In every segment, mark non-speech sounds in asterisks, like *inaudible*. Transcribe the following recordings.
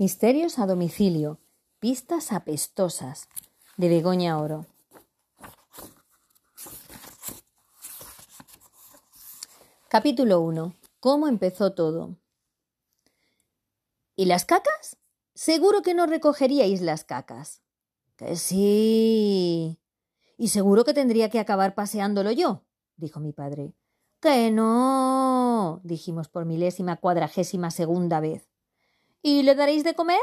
Misterios a domicilio. Pistas apestosas. De Begoña Oro. Capítulo 1. ¿Cómo empezó todo? ¿Y las cacas? Seguro que no recogeríais las cacas. Que sí. Y seguro que tendría que acabar paseándolo yo, dijo mi padre. Que no. dijimos por milésima cuadragésima segunda vez. ¿Y le daréis de comer?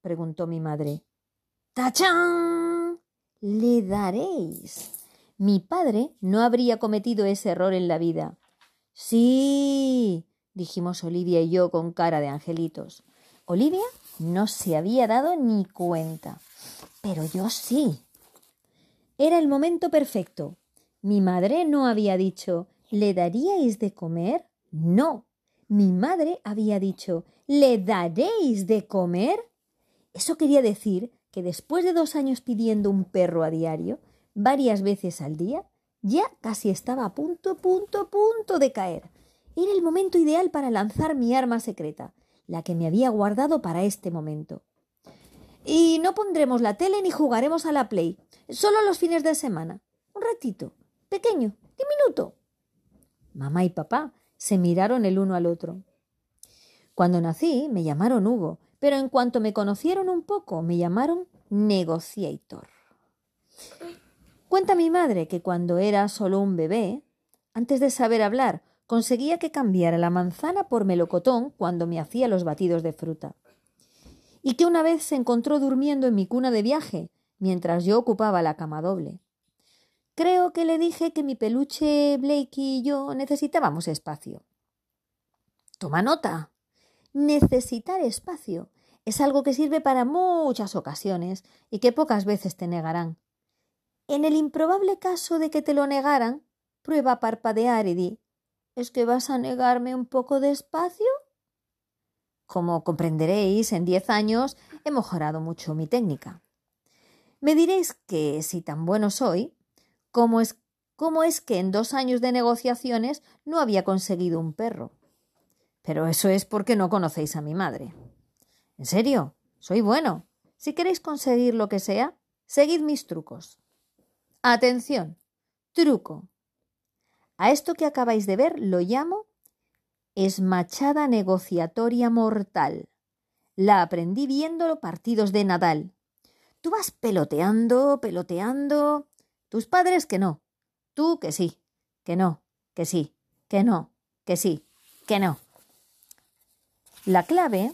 preguntó mi madre. ¡Tachán! Le daréis. Mi padre no habría cometido ese error en la vida. Sí, dijimos Olivia y yo con cara de angelitos. Olivia no se había dado ni cuenta, pero yo sí. Era el momento perfecto. Mi madre no había dicho ¿Le daríais de comer? No. Mi madre había dicho ¿Le daréis de comer? Eso quería decir que después de dos años pidiendo un perro a diario, varias veces al día, ya casi estaba a punto, punto, punto de caer. Era el momento ideal para lanzar mi arma secreta, la que me había guardado para este momento. Y no pondremos la tele ni jugaremos a la Play, solo los fines de semana. Un ratito, pequeño, diminuto. Mamá y papá se miraron el uno al otro. Cuando nací me llamaron Hugo, pero en cuanto me conocieron un poco me llamaron Negociator. Cuenta mi madre que cuando era solo un bebé, antes de saber hablar, conseguía que cambiara la manzana por melocotón cuando me hacía los batidos de fruta. Y que una vez se encontró durmiendo en mi cuna de viaje, mientras yo ocupaba la cama doble. Creo que le dije que mi peluche Blake y yo necesitábamos espacio. Toma nota. Necesitar espacio es algo que sirve para muchas ocasiones y que pocas veces te negarán. En el improbable caso de que te lo negaran, prueba a parpadear y di ¿Es que vas a negarme un poco de espacio? Como comprenderéis, en diez años he mejorado mucho mi técnica. Me diréis que, si tan bueno soy, ¿cómo es, cómo es que en dos años de negociaciones no había conseguido un perro? Pero eso es porque no conocéis a mi madre. En serio, soy bueno. Si queréis conseguir lo que sea, seguid mis trucos. Atención. Truco. A esto que acabáis de ver lo llamo esmachada negociatoria mortal. La aprendí viendo partidos de Nadal. Tú vas peloteando, peloteando. Tus padres que no. Tú que sí, que no, que sí, que no, que sí, que no. La clave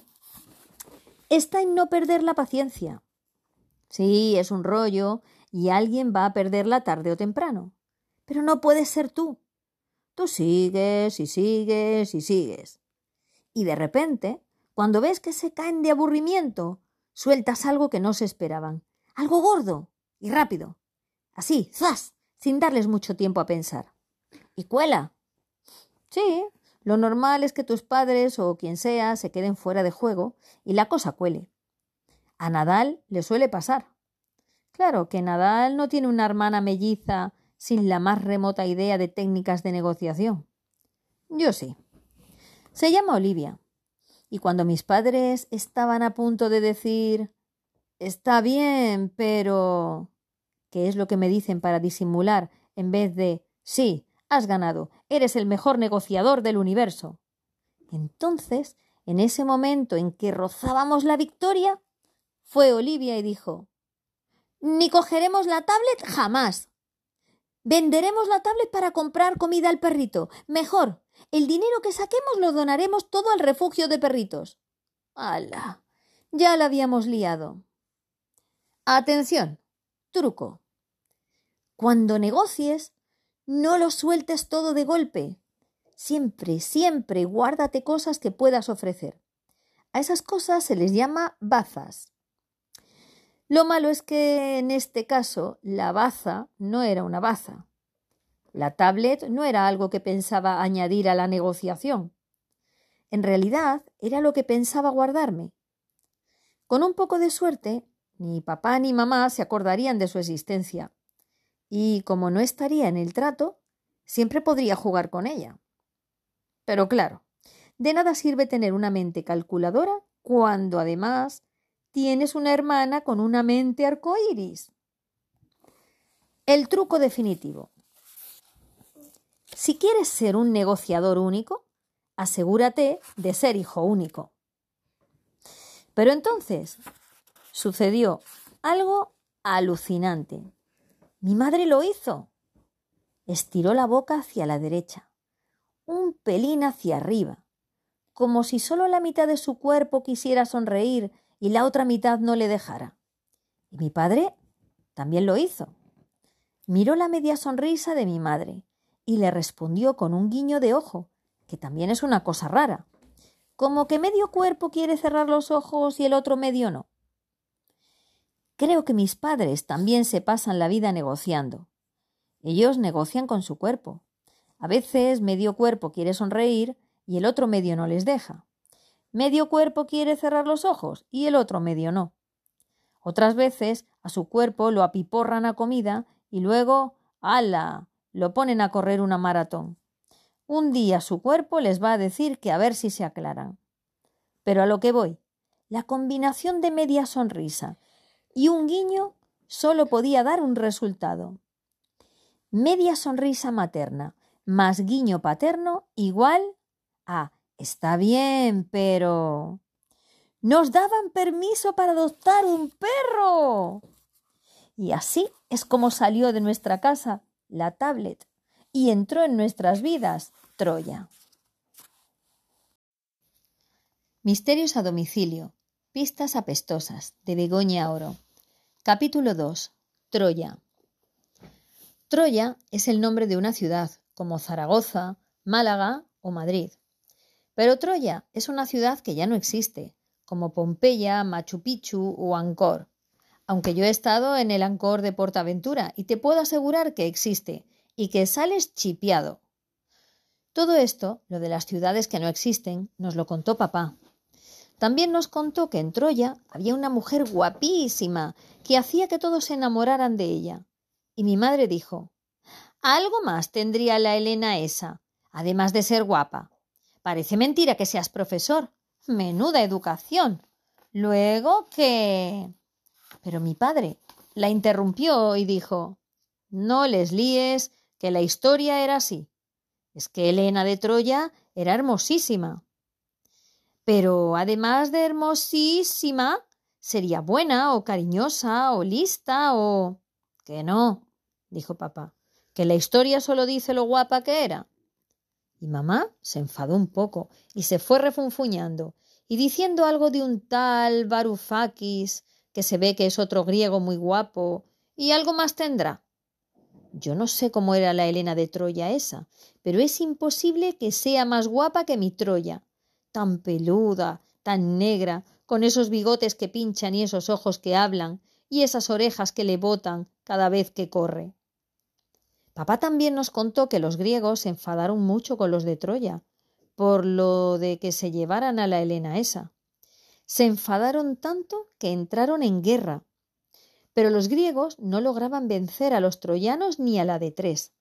está en no perder la paciencia. Sí, es un rollo y alguien va a perderla tarde o temprano. Pero no puedes ser tú. Tú sigues y sigues y sigues. Y de repente, cuando ves que se caen de aburrimiento, sueltas algo que no se esperaban. Algo gordo y rápido. Así, ¡zas! sin darles mucho tiempo a pensar. Y cuela. Sí, lo normal es que tus padres o quien sea se queden fuera de juego y la cosa cuele. A Nadal le suele pasar. Claro que Nadal no tiene una hermana melliza sin la más remota idea de técnicas de negociación. Yo sí. Se llama Olivia. Y cuando mis padres estaban a punto de decir Está bien, pero ¿qué es lo que me dicen para disimular en vez de Sí, has ganado, eres el mejor negociador del universo? Entonces, en ese momento en que rozábamos la victoria, fue Olivia y dijo Ni cogeremos la tablet jamás. Venderemos la tablet para comprar comida al perrito. Mejor, el dinero que saquemos lo donaremos todo al refugio de perritos. ¡Hala! Ya la habíamos liado. Atención. Truco. Cuando negocies, no lo sueltes todo de golpe. Siempre, siempre guárdate cosas que puedas ofrecer. A esas cosas se les llama bazas. Lo malo es que en este caso la baza no era una baza. La tablet no era algo que pensaba añadir a la negociación. En realidad era lo que pensaba guardarme. Con un poco de suerte, ni papá ni mamá se acordarían de su existencia. Y como no estaría en el trato, siempre podría jugar con ella. Pero claro, de nada sirve tener una mente calculadora cuando además tienes una hermana con una mente arcoíris. El truco definitivo. Si quieres ser un negociador único, asegúrate de ser hijo único. Pero entonces sucedió algo alucinante. Mi madre lo hizo. Estiró la boca hacia la derecha, un pelín hacia arriba, como si solo la mitad de su cuerpo quisiera sonreír y la otra mitad no le dejara. Y mi padre también lo hizo. Miró la media sonrisa de mi madre y le respondió con un guiño de ojo, que también es una cosa rara, como que medio cuerpo quiere cerrar los ojos y el otro medio no. Creo que mis padres también se pasan la vida negociando. Ellos negocian con su cuerpo. A veces medio cuerpo quiere sonreír y el otro medio no les deja. Medio cuerpo quiere cerrar los ojos y el otro medio no. Otras veces a su cuerpo lo apiporran a comida y luego, ¡ala! lo ponen a correr una maratón. Un día su cuerpo les va a decir que a ver si se aclaran. Pero a lo que voy, la combinación de media sonrisa y un guiño solo podía dar un resultado. Media sonrisa materna más guiño paterno igual a está bien, pero... Nos daban permiso para adoptar un perro. Y así es como salió de nuestra casa la tablet y entró en nuestras vidas Troya. Misterios a domicilio. Pistas apestosas de Begoña Oro. Capítulo 2. Troya. Troya es el nombre de una ciudad, como Zaragoza, Málaga o Madrid. Pero Troya es una ciudad que ya no existe, como Pompeya, Machu Picchu o Angkor. Aunque yo he estado en el Angkor de Portaventura y te puedo asegurar que existe y que sales chipiado. Todo esto, lo de las ciudades que no existen, nos lo contó papá. También nos contó que en Troya había una mujer guapísima que hacía que todos se enamoraran de ella. Y mi madre dijo Algo más tendría la Elena esa, además de ser guapa. Parece mentira que seas profesor. Menuda educación. Luego que. Pero mi padre la interrumpió y dijo No les líes, que la historia era así. Es que Elena de Troya era hermosísima. Pero además de hermosísima, sería buena o cariñosa o lista o... Que no, dijo papá, que la historia solo dice lo guapa que era. Y mamá se enfadó un poco y se fue refunfuñando y diciendo algo de un tal Varoufakis, que se ve que es otro griego muy guapo, y algo más tendrá. Yo no sé cómo era la Helena de Troya esa, pero es imposible que sea más guapa que mi Troya tan peluda, tan negra, con esos bigotes que pinchan y esos ojos que hablan, y esas orejas que le botan cada vez que corre. Papá también nos contó que los griegos se enfadaron mucho con los de Troya, por lo de que se llevaran a la Helena esa. Se enfadaron tanto que entraron en guerra. Pero los griegos no lograban vencer a los troyanos ni a la de tres,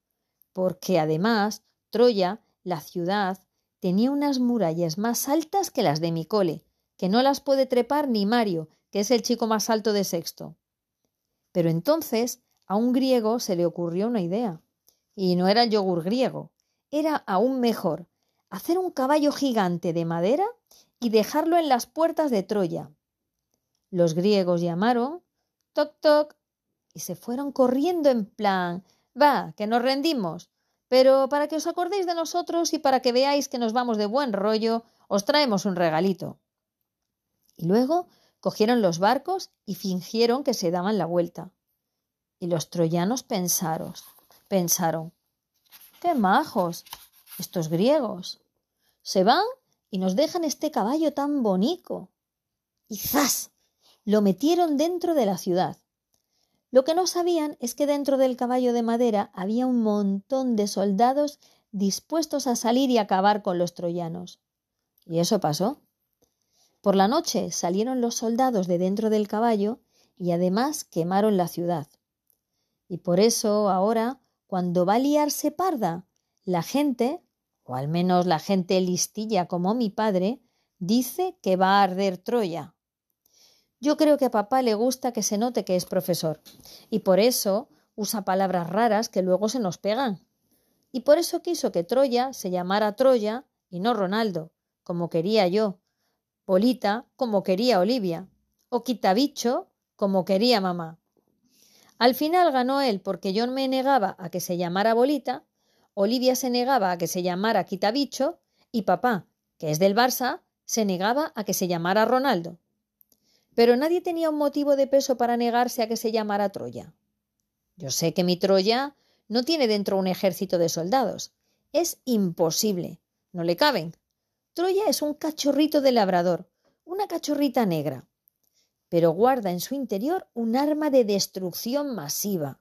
porque además Troya, la ciudad, tenía unas murallas más altas que las de mi cole, que no las puede trepar ni Mario, que es el chico más alto de sexto. Pero entonces a un griego se le ocurrió una idea. Y no era el yogur griego, era aún mejor, hacer un caballo gigante de madera y dejarlo en las puertas de Troya. Los griegos llamaron toc toc y se fueron corriendo en plan va, que nos rendimos. Pero para que os acordéis de nosotros y para que veáis que nos vamos de buen rollo, os traemos un regalito. Y luego cogieron los barcos y fingieron que se daban la vuelta. Y los troyanos pensaron, pensaron, qué majos estos griegos. Se van y nos dejan este caballo tan bonito. Y ¡zas! lo metieron dentro de la ciudad. Lo que no sabían es que dentro del caballo de madera había un montón de soldados dispuestos a salir y acabar con los troyanos. Y eso pasó. Por la noche salieron los soldados de dentro del caballo y además quemaron la ciudad. Y por eso ahora, cuando va a liarse parda, la gente, o al menos la gente listilla como mi padre, Dice que va a arder Troya. Yo creo que a papá le gusta que se note que es profesor, y por eso usa palabras raras que luego se nos pegan. Y por eso quiso que Troya se llamara Troya y no Ronaldo, como quería yo, Polita como quería Olivia, o Quitabicho como quería mamá. Al final ganó él porque yo me negaba a que se llamara Bolita, Olivia se negaba a que se llamara Quitabicho y papá, que es del Barça, se negaba a que se llamara Ronaldo. Pero nadie tenía un motivo de peso para negarse a que se llamara Troya. Yo sé que mi Troya no tiene dentro un ejército de soldados. Es imposible. No le caben. Troya es un cachorrito de labrador, una cachorrita negra, pero guarda en su interior un arma de destrucción masiva.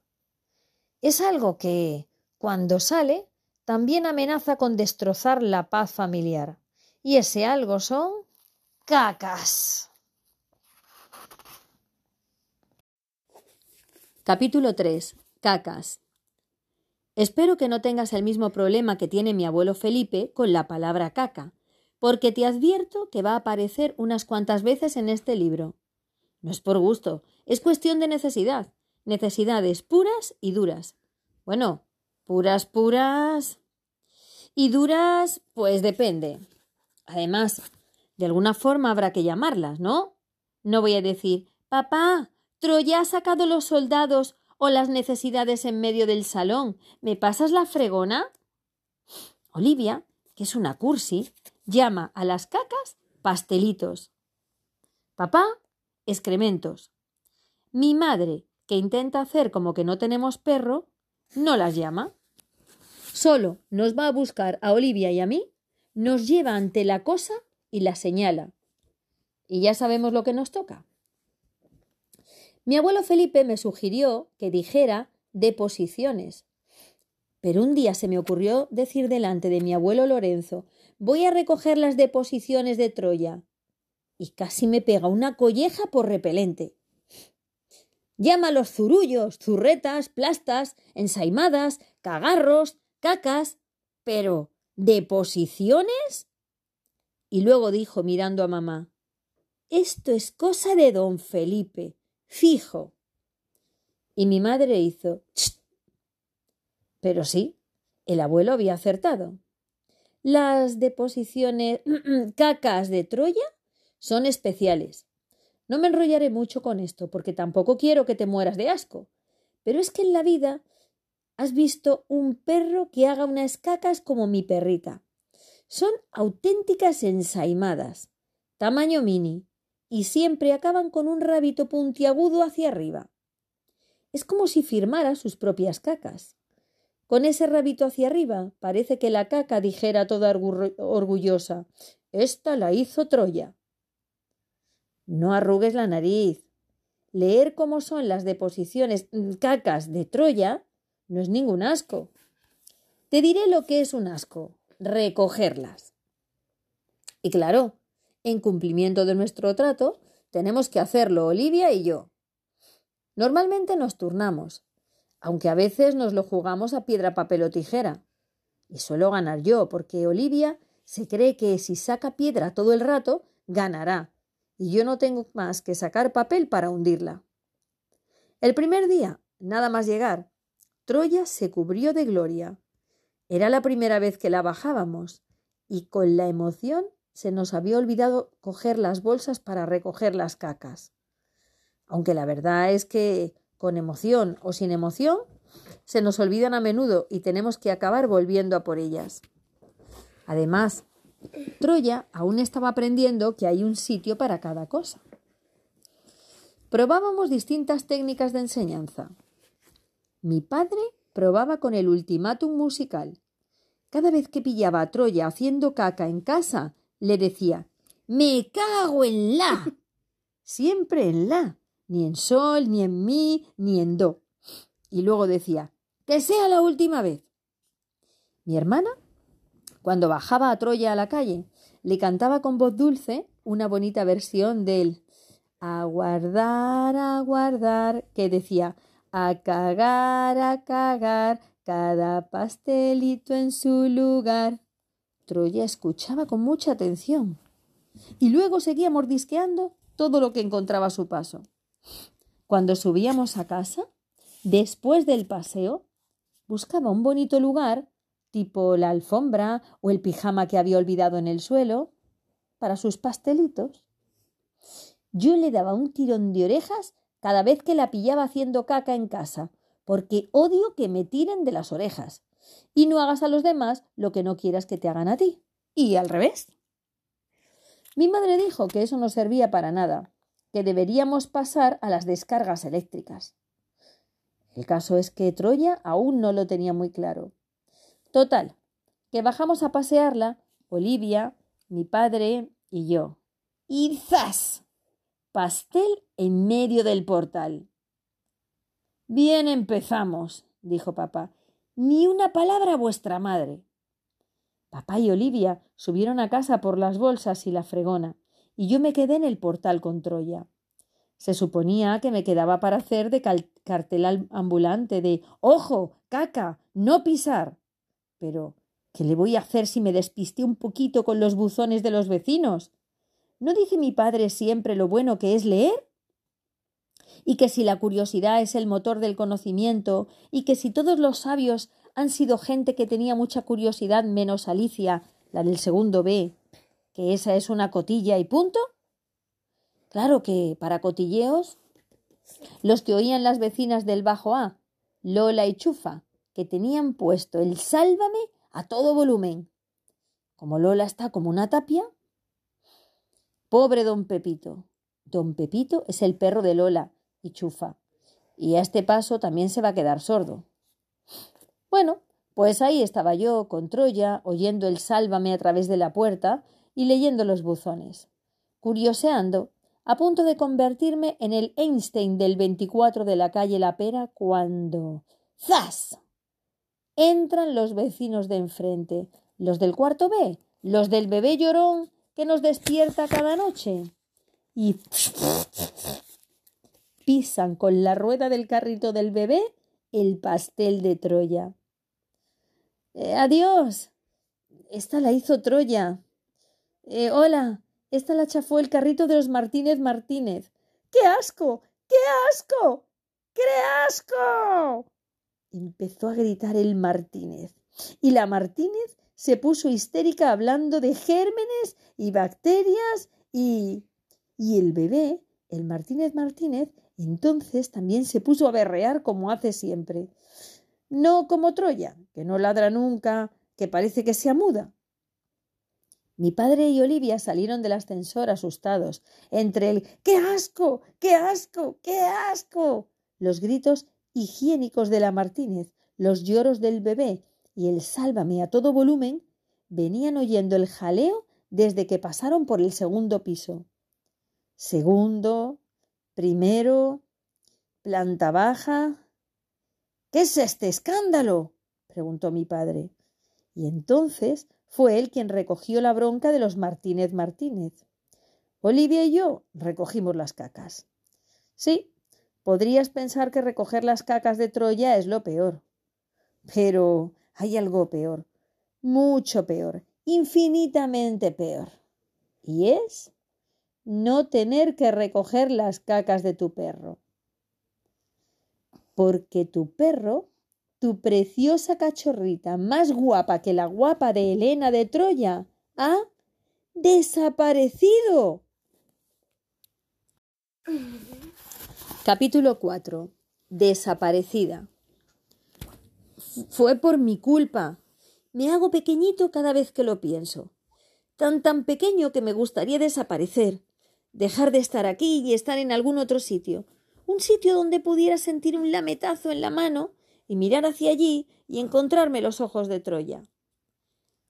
Es algo que, cuando sale, también amenaza con destrozar la paz familiar. Y ese algo son cacas. Capítulo 3. Cacas. Espero que no tengas el mismo problema que tiene mi abuelo Felipe con la palabra caca, porque te advierto que va a aparecer unas cuantas veces en este libro. No es por gusto, es cuestión de necesidad, necesidades puras y duras. Bueno, puras, puras. Y duras, pues depende. Además, de alguna forma habrá que llamarlas, ¿no? No voy a decir, papá, Troya ha sacado los soldados o las necesidades en medio del salón. ¿Me pasas la fregona? Olivia, que es una cursi, llama a las cacas pastelitos. Papá, excrementos. Mi madre, que intenta hacer como que no tenemos perro, no las llama. Solo nos va a buscar a Olivia y a mí, nos lleva ante la cosa y la señala. Y ya sabemos lo que nos toca. Mi abuelo Felipe me sugirió que dijera deposiciones. Pero un día se me ocurrió decir delante de mi abuelo Lorenzo voy a recoger las deposiciones de Troya. Y casi me pega una colleja por repelente. Llama los zurullos, zurretas, plastas, ensaimadas, cagarros, cacas. Pero, ¿deposiciones? Y luego dijo mirando a mamá Esto es cosa de don Felipe fijo. Y mi madre hizo Pero sí, el abuelo había acertado. Las deposiciones *clears throat* cacas de Troya son especiales. No me enrollaré mucho con esto, porque tampoco quiero que te mueras de asco. Pero es que en la vida has visto un perro que haga unas cacas como mi perrita. Son auténticas ensaimadas, tamaño mini, y siempre acaban con un rabito puntiagudo hacia arriba. Es como si firmara sus propias cacas. Con ese rabito hacia arriba parece que la caca dijera toda orgullosa Esta la hizo Troya. No arrugues la nariz. Leer cómo son las deposiciones mm, cacas de Troya no es ningún asco. Te diré lo que es un asco recogerlas. Y claro, en cumplimiento de nuestro trato, tenemos que hacerlo Olivia y yo. Normalmente nos turnamos, aunque a veces nos lo jugamos a piedra, papel o tijera. Y suelo ganar yo, porque Olivia se cree que si saca piedra todo el rato, ganará, y yo no tengo más que sacar papel para hundirla. El primer día, nada más llegar, Troya se cubrió de gloria. Era la primera vez que la bajábamos, y con la emoción se nos había olvidado coger las bolsas para recoger las cacas. Aunque la verdad es que, con emoción o sin emoción, se nos olvidan a menudo y tenemos que acabar volviendo a por ellas. Además, Troya aún estaba aprendiendo que hay un sitio para cada cosa. Probábamos distintas técnicas de enseñanza. Mi padre probaba con el ultimátum musical. Cada vez que pillaba a Troya haciendo caca en casa, le decía Me cago en la. *laughs* Siempre en la, ni en sol, ni en mi, ni en do. Y luego decía Que sea la última vez. Mi hermana, cuando bajaba a Troya a la calle, le cantaba con voz dulce una bonita versión del aguardar, aguardar, que decía a cagar, a cagar, cada pastelito en su lugar. Troya escuchaba con mucha atención. y luego seguía mordisqueando todo lo que encontraba a su paso. Cuando subíamos a casa, después del paseo, buscaba un bonito lugar, tipo la alfombra o el pijama que había olvidado en el suelo, para sus pastelitos. Yo le daba un tirón de orejas cada vez que la pillaba haciendo caca en casa, porque odio que me tiren de las orejas. Y no hagas a los demás lo que no quieras que te hagan a ti. Y al revés. Mi madre dijo que eso no servía para nada, que deberíamos pasar a las descargas eléctricas. El caso es que Troya aún no lo tenía muy claro. Total, que bajamos a pasearla, Olivia, mi padre y yo. ¡Y zas! Pastel en medio del portal. Bien empezamos, dijo papá. Ni una palabra a vuestra madre. Papá y Olivia subieron a casa por las bolsas y la fregona, y yo me quedé en el portal con Troya. Se suponía que me quedaba para hacer de cartel ambulante de ¡Ojo! ¡Caca! ¡No pisar! Pero, ¿qué le voy a hacer si me despisté un poquito con los buzones de los vecinos? ¿No dice mi padre siempre lo bueno que es leer? Y que si la curiosidad es el motor del conocimiento, y que si todos los sabios han sido gente que tenía mucha curiosidad menos Alicia, la del segundo B, que esa es una cotilla y punto? Claro que para cotilleos, los que oían las vecinas del Bajo A, Lola y Chufa, que tenían puesto el sálvame a todo volumen. Como Lola está como una tapia. Pobre don Pepito. Don Pepito es el perro de Lola y Chufa. Y a este paso también se va a quedar sordo. Bueno, pues ahí estaba yo, con Troya, oyendo el sálvame a través de la puerta y leyendo los buzones, curioseando a punto de convertirme en el Einstein del 24 de la calle La Pera cuando ¡zas! Entran los vecinos de enfrente, los del cuarto B, los del bebé llorón que nos despierta cada noche. Y pisan con la rueda del carrito del bebé el pastel de Troya. Eh, adiós. Esta la hizo Troya. Eh, hola, esta la chafó el carrito de los Martínez Martínez. ¡Qué asco! ¡Qué asco! ¡Qué asco! Empezó a gritar el Martínez. Y la Martínez se puso histérica hablando de gérmenes y bacterias y. y el bebé, el Martínez Martínez, entonces también se puso a berrear como hace siempre. No como Troya, que no ladra nunca, que parece que se muda. Mi padre y Olivia salieron del ascensor asustados, entre el ¡Qué asco! ¡Qué asco! ¡Qué asco! los gritos higiénicos de la Martínez, los lloros del bebé y el sálvame a todo volumen, venían oyendo el jaleo desde que pasaron por el segundo piso. Segundo, primero, planta baja. ¿Qué es este escándalo? preguntó mi padre. Y entonces fue él quien recogió la bronca de los Martínez Martínez. Olivia y yo recogimos las cacas. Sí, podrías pensar que recoger las cacas de Troya es lo peor. Pero hay algo peor, mucho peor, infinitamente peor. Y es no tener que recoger las cacas de tu perro. Porque tu perro tu preciosa cachorrita, más guapa que la guapa de Helena de Troya, ha desaparecido. Capítulo 4. Desaparecida. Fue por mi culpa. Me hago pequeñito cada vez que lo pienso. Tan tan pequeño que me gustaría desaparecer, dejar de estar aquí y estar en algún otro sitio. Un sitio donde pudiera sentir un lametazo en la mano y mirar hacia allí y encontrarme los ojos de Troya.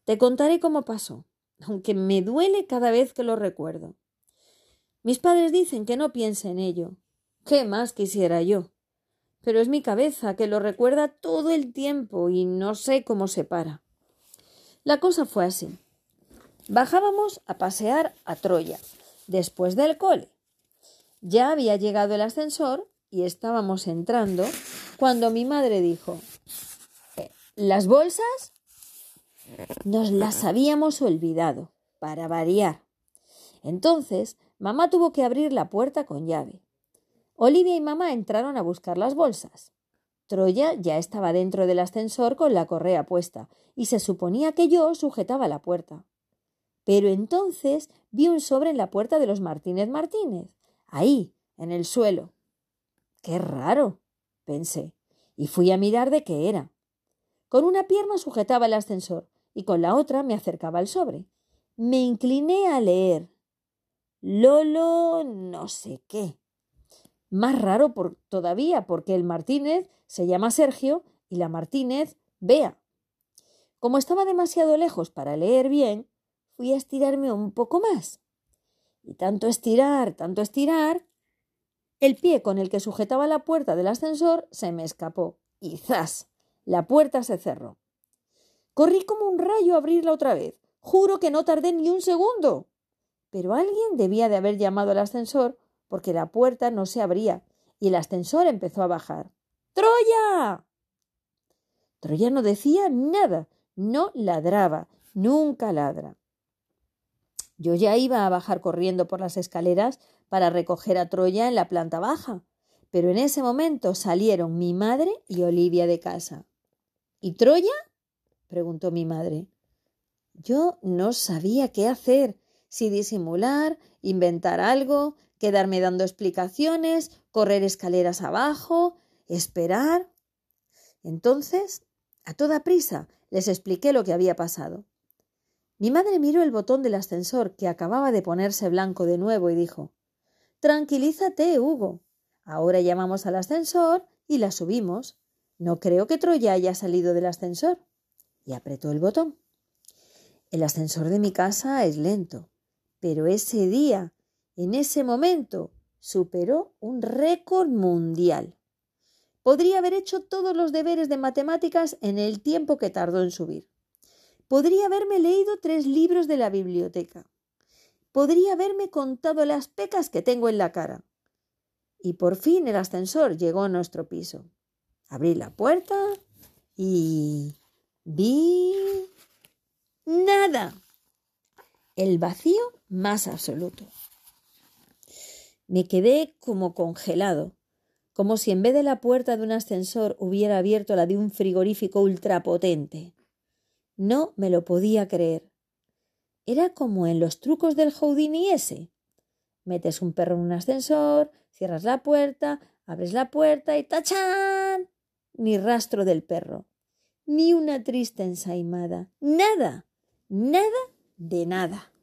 Te contaré cómo pasó, aunque me duele cada vez que lo recuerdo. Mis padres dicen que no piense en ello. ¿Qué más quisiera yo? Pero es mi cabeza que lo recuerda todo el tiempo y no sé cómo se para. La cosa fue así. Bajábamos a pasear a Troya, después del cole. Ya había llegado el ascensor y estábamos entrando cuando mi madre dijo, eh, ¿las bolsas? Nos las habíamos olvidado, para variar. Entonces, mamá tuvo que abrir la puerta con llave. Olivia y mamá entraron a buscar las bolsas. Troya ya estaba dentro del ascensor con la correa puesta, y se suponía que yo sujetaba la puerta. Pero entonces vi un sobre en la puerta de los Martínez Martínez, ahí, en el suelo. Qué raro, pensé, y fui a mirar de qué era. Con una pierna sujetaba el ascensor y con la otra me acercaba al sobre. Me incliné a leer. Lolo no sé qué. Más raro por, todavía, porque el Martínez se llama Sergio y la Martínez Bea. Como estaba demasiado lejos para leer bien, fui a estirarme un poco más. Y tanto estirar, tanto estirar, el pie con el que sujetaba la puerta del ascensor se me escapó y ¡zas! La puerta se cerró. Corrí como un rayo a abrirla otra vez. Juro que no tardé ni un segundo. Pero alguien debía de haber llamado al ascensor porque la puerta no se abría y el ascensor empezó a bajar. ¡Troya! Troya no decía nada, no ladraba, nunca ladra. Yo ya iba a bajar corriendo por las escaleras para recoger a Troya en la planta baja, pero en ese momento salieron mi madre y Olivia de casa. ¿Y Troya? preguntó mi madre. Yo no sabía qué hacer, si disimular, inventar algo, quedarme dando explicaciones, correr escaleras abajo, esperar. Entonces, a toda prisa, les expliqué lo que había pasado. Mi madre miró el botón del ascensor que acababa de ponerse blanco de nuevo y dijo Tranquilízate, Hugo. Ahora llamamos al ascensor y la subimos. No creo que Troya haya salido del ascensor. Y apretó el botón. El ascensor de mi casa es lento, pero ese día en ese momento superó un récord mundial. Podría haber hecho todos los deberes de matemáticas en el tiempo que tardó en subir. Podría haberme leído tres libros de la biblioteca. Podría haberme contado las pecas que tengo en la cara. Y por fin el ascensor llegó a nuestro piso. Abrí la puerta y vi nada. El vacío más absoluto. Me quedé como congelado, como si en vez de la puerta de un ascensor hubiera abierto la de un frigorífico ultrapotente. No me lo podía creer. Era como en los trucos del Houdini ese. Metes un perro en un ascensor, cierras la puerta, abres la puerta y ¡tachán! Ni rastro del perro, ni una triste ensaimada, nada, nada de nada.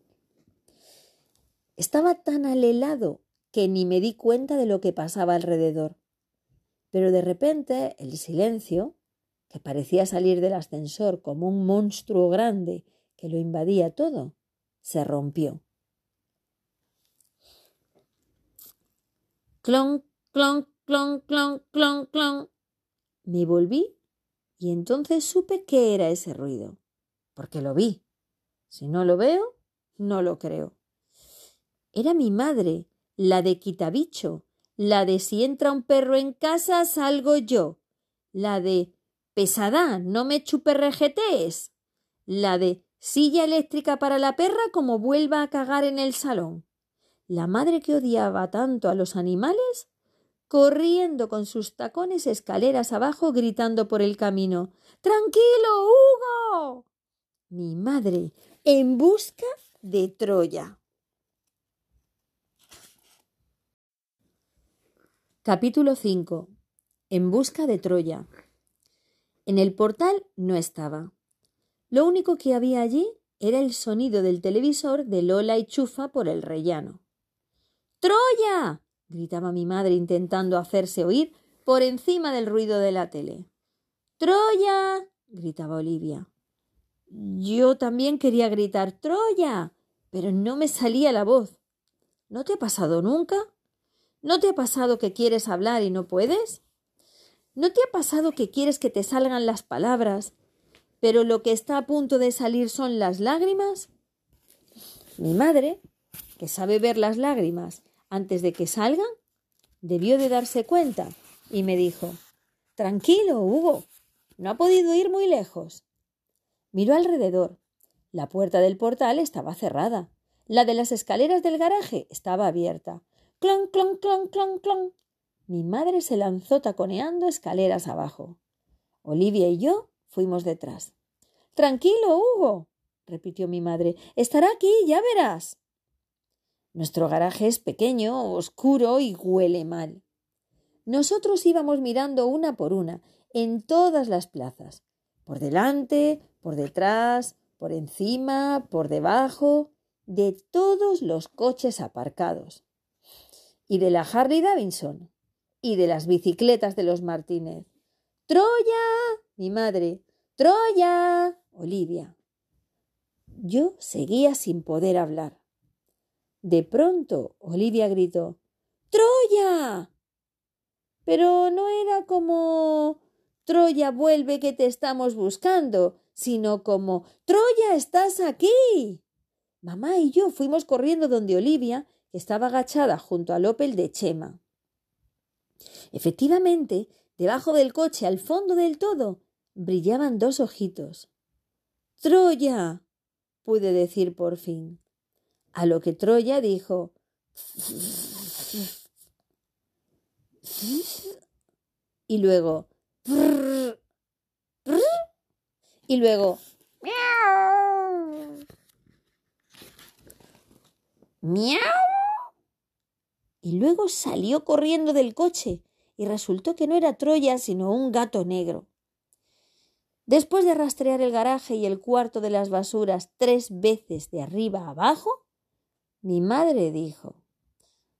Estaba tan alelado que ni me di cuenta de lo que pasaba alrededor. Pero de repente el silencio, que parecía salir del ascensor como un monstruo grande que lo invadía todo, se rompió. Clon, clon, clon, clon, clon, clon. Me volví y entonces supe qué era ese ruido, porque lo vi. Si no lo veo, no lo creo. Era mi madre, la de quitabicho, la de si entra un perro en casa salgo yo, la de pesada, no me chuperrejetees, la de silla eléctrica para la perra como vuelva a cagar en el salón. La madre que odiaba tanto a los animales, corriendo con sus tacones escaleras abajo, gritando por el camino Tranquilo, Hugo. Mi madre, en busca de Troya. Capítulo 5. En busca de Troya. En el portal no estaba. Lo único que había allí era el sonido del televisor de Lola y Chufa por el rellano. ¡Troya! gritaba mi madre intentando hacerse oír por encima del ruido de la tele. ¡Troya! gritaba Olivia. Yo también quería gritar Troya, pero no me salía la voz. ¿No te ha pasado nunca? ¿No te ha pasado que quieres hablar y no puedes? ¿No te ha pasado que quieres que te salgan las palabras, pero lo que está a punto de salir son las lágrimas? Mi madre, que sabe ver las lágrimas antes de que salgan, debió de darse cuenta y me dijo Tranquilo, Hugo, no ha podido ir muy lejos. Miró alrededor. La puerta del portal estaba cerrada. La de las escaleras del garaje estaba abierta. Clon, clon, clon, clon, clon. Mi madre se lanzó taconeando escaleras abajo. Olivia y yo fuimos detrás. Tranquilo, Hugo, repitió mi madre. Estará aquí, ya verás. Nuestro garaje es pequeño, oscuro y huele mal. Nosotros íbamos mirando una por una, en todas las plazas, por delante, por detrás, por encima, por debajo, de todos los coches aparcados, y de la Harley Davidson, y de las bicicletas de los Martínez. Troya. mi madre. Troya. Olivia. Yo seguía sin poder hablar. De pronto Olivia gritó Troya. Pero no era como Troya vuelve que te estamos buscando, sino como Troya estás aquí. Mamá y yo fuimos corriendo donde Olivia, estaba agachada junto al Opel de Chema. Efectivamente, debajo del coche, al fondo del todo, brillaban dos ojitos. Troya. pude decir por fin. A lo que Troya dijo y luego y luego miau y luego salió corriendo del coche y resultó que no era Troya sino un gato negro. Después de rastrear el garaje y el cuarto de las basuras tres veces de arriba a abajo, mi madre dijo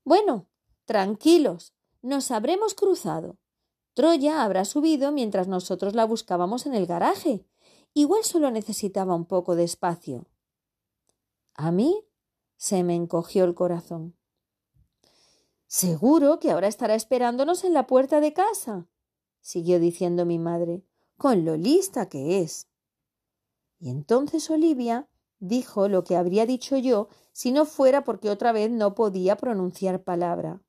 Bueno, tranquilos, nos habremos cruzado. Troya habrá subido mientras nosotros la buscábamos en el garaje. Igual solo necesitaba un poco de espacio. A mí se me encogió el corazón. Seguro que ahora estará esperándonos en la puerta de casa, siguió diciendo mi madre, con lo lista que es. Y entonces Olivia dijo lo que habría dicho yo si no fuera porque otra vez no podía pronunciar palabra.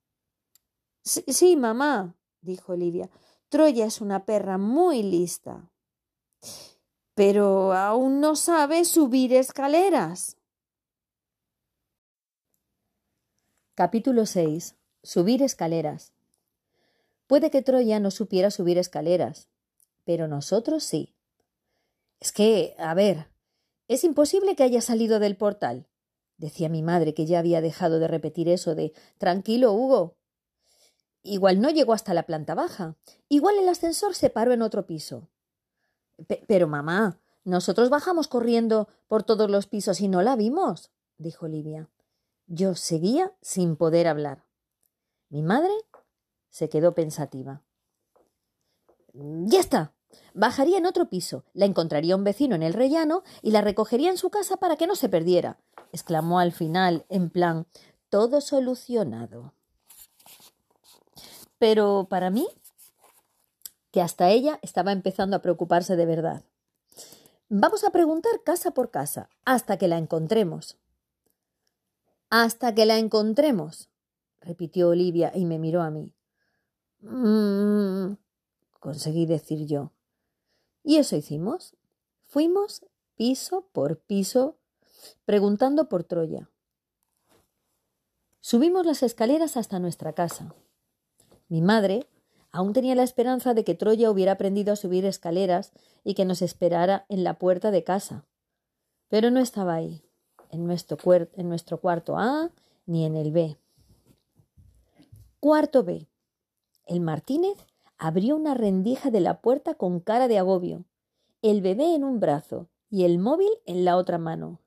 Sí, mamá, dijo Olivia. Troya es una perra muy lista. Pero aún no sabe subir escaleras. Capítulo 6. Subir escaleras. Puede que Troya no supiera subir escaleras, pero nosotros sí. Es que, a ver, es imposible que haya salido del portal, decía mi madre, que ya había dejado de repetir eso de Tranquilo, Hugo, Igual no llegó hasta la planta baja. Igual el ascensor se paró en otro piso. pero mamá, nosotros bajamos corriendo por todos los pisos y no la vimos, dijo Olivia. Yo seguía sin poder hablar. Mi madre se quedó pensativa. Ya está. Bajaría en otro piso, la encontraría un vecino en el rellano y la recogería en su casa para que no se perdiera, exclamó al final, en plan todo solucionado. Pero para mí, que hasta ella estaba empezando a preocuparse de verdad. Vamos a preguntar casa por casa, hasta que la encontremos. Hasta que la encontremos, repitió Olivia y me miró a mí. Mm, conseguí decir yo. Y eso hicimos. Fuimos piso por piso preguntando por Troya. Subimos las escaleras hasta nuestra casa. Mi madre aún tenía la esperanza de que Troya hubiera aprendido a subir escaleras y que nos esperara en la puerta de casa. Pero no estaba ahí, en nuestro, en nuestro cuarto A ni en el B. Cuarto B. El Martínez abrió una rendija de la puerta con cara de agobio, el bebé en un brazo y el móvil en la otra mano.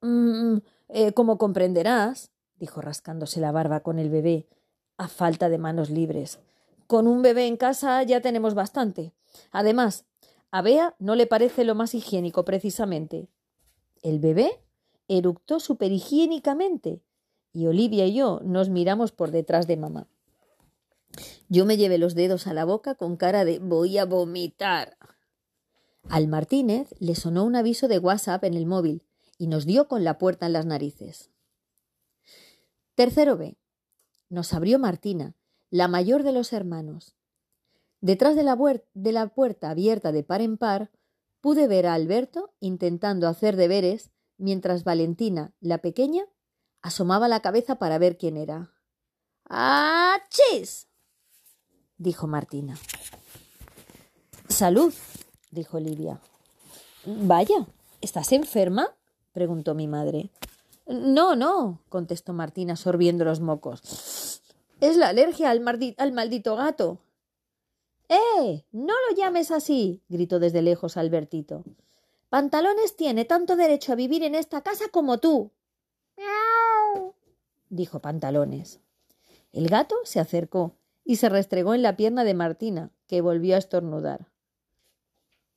Mm, eh, como comprenderás, dijo rascándose la barba con el bebé, a falta de manos libres. Con un bebé en casa ya tenemos bastante. Además, a Bea no le parece lo más higiénico precisamente. El bebé eructó superhigiénicamente y Olivia y yo nos miramos por detrás de mamá. Yo me llevé los dedos a la boca con cara de voy a vomitar. Al Martínez le sonó un aviso de WhatsApp en el móvil y nos dio con la puerta en las narices. Tercero B. Nos abrió Martina, la mayor de los hermanos. Detrás de la, de la puerta abierta de par en par, pude ver a Alberto intentando hacer deberes, mientras Valentina, la pequeña, asomaba la cabeza para ver quién era. ¡Achis! Dijo Martina. Salud, dijo Olivia. Vaya, ¿estás enferma? preguntó mi madre. No, no, contestó Martina sorbiendo los mocos. Es la alergia al, al maldito gato. ¡Eh! No lo llames así, gritó desde lejos Albertito. Pantalones tiene tanto derecho a vivir en esta casa como tú. ¡Miau! dijo Pantalones. El gato se acercó y se restregó en la pierna de Martina, que volvió a estornudar.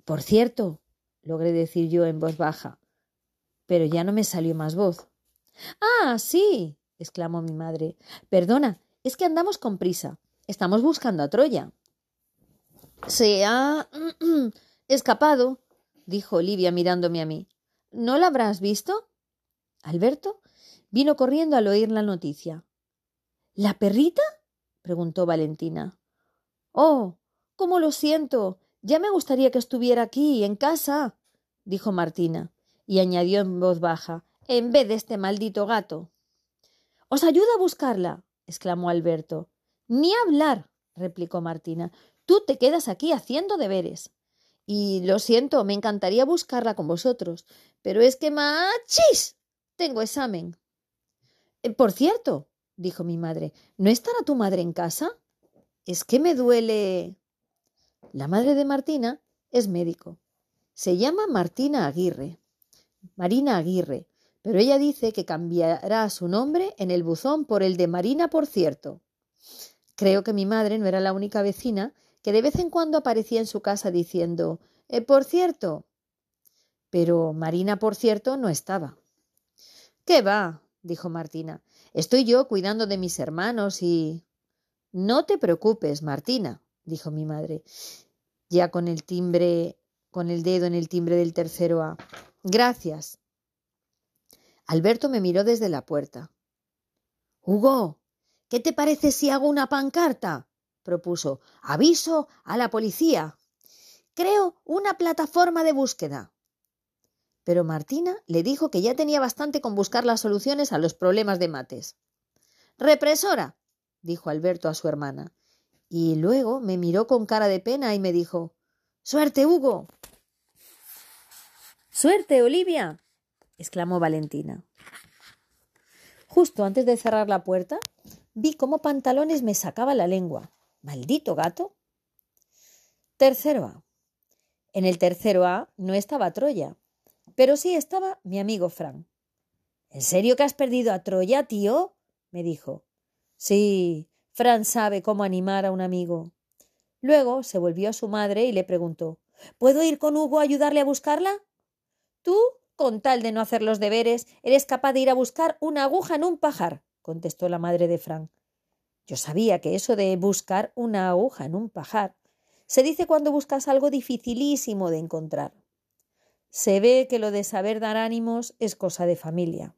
Por cierto, logré decir yo en voz baja, pero ya no me salió más voz. Ah, sí, exclamó mi madre. Perdona, es que andamos con prisa. Estamos buscando a Troya. Se ha *clears throat* escapado, dijo Olivia mirándome a mí. ¿No la habrás visto? Alberto vino corriendo al oír la noticia. ¿La perrita? Preguntó Valentina. Oh, cómo lo siento. Ya me gustaría que estuviera aquí, en casa, dijo Martina, y añadió en voz baja, en vez de este maldito gato. Os ayudo a buscarla, exclamó Alberto. Ni hablar, replicó Martina. Tú te quedas aquí haciendo deberes. Y lo siento, me encantaría buscarla con vosotros, pero es que machis. Tengo examen. Eh, por cierto, dijo mi madre, ¿no estará tu madre en casa? Es que me duele. La madre de Martina es médico. Se llama Martina Aguirre. Marina Aguirre, pero ella dice que cambiará su nombre en el buzón por el de Marina, por cierto. Creo que mi madre no era la única vecina que de vez en cuando aparecía en su casa diciendo eh, por cierto. Pero Marina, por cierto, no estaba. ¿Qué va? dijo Martina. Estoy yo cuidando de mis hermanos y. No te preocupes, Martina, dijo mi madre, ya con el timbre, con el dedo en el timbre del tercero A. Gracias. Alberto me miró desde la puerta. Hugo, ¿qué te parece si hago una pancarta? propuso. Aviso a la policía. Creo una plataforma de búsqueda. Pero Martina le dijo que ya tenía bastante con buscar las soluciones a los problemas de mates. Represora, dijo Alberto a su hermana. Y luego me miró con cara de pena y me dijo Suerte, Hugo. Suerte, Olivia. exclamó Valentina. Justo antes de cerrar la puerta, vi cómo Pantalones me sacaba la lengua. Maldito gato. Tercero A. En el tercero A no estaba Troya, pero sí estaba mi amigo Frank. ¿En serio que has perdido a Troya, tío? me dijo. Sí, Fran sabe cómo animar a un amigo. Luego se volvió a su madre y le preguntó ¿Puedo ir con Hugo a ayudarle a buscarla? Tú, con tal de no hacer los deberes, eres capaz de ir a buscar una aguja en un pajar, contestó la madre de Frank. Yo sabía que eso de buscar una aguja en un pajar se dice cuando buscas algo dificilísimo de encontrar. Se ve que lo de saber dar ánimos es cosa de familia.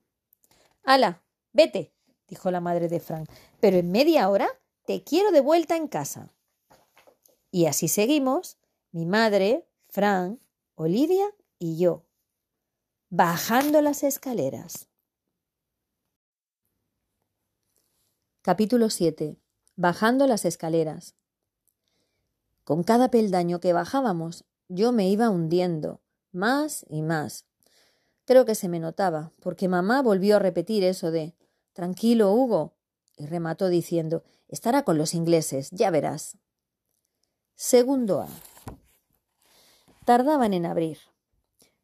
¡Hala! Vete, dijo la madre de Frank, pero en media hora te quiero de vuelta en casa. Y así seguimos, mi madre, Frank, Olivia y yo, bajando las escaleras. Capítulo 7. Bajando las escaleras. Con cada peldaño que bajábamos, yo me iba hundiendo, más y más. Creo que se me notaba, porque mamá volvió a repetir eso de Tranquilo, Hugo, y remató diciendo Estará con los ingleses, ya verás. Segundo A. Tardaban en abrir.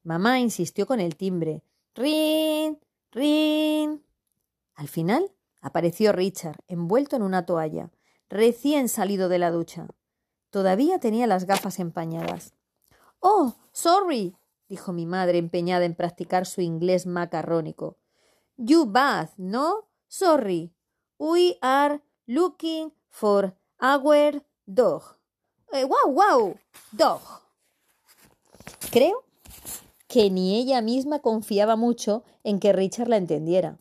Mamá insistió con el timbre. Rin, rin. Al final Apareció Richard, envuelto en una toalla, recién salido de la ducha. Todavía tenía las gafas empañadas. Oh, sorry, dijo mi madre, empeñada en practicar su inglés macarrónico. You bath, no? Sorry. We are looking for our dog. Eh, wow, wow, dog. Creo que ni ella misma confiaba mucho en que Richard la entendiera.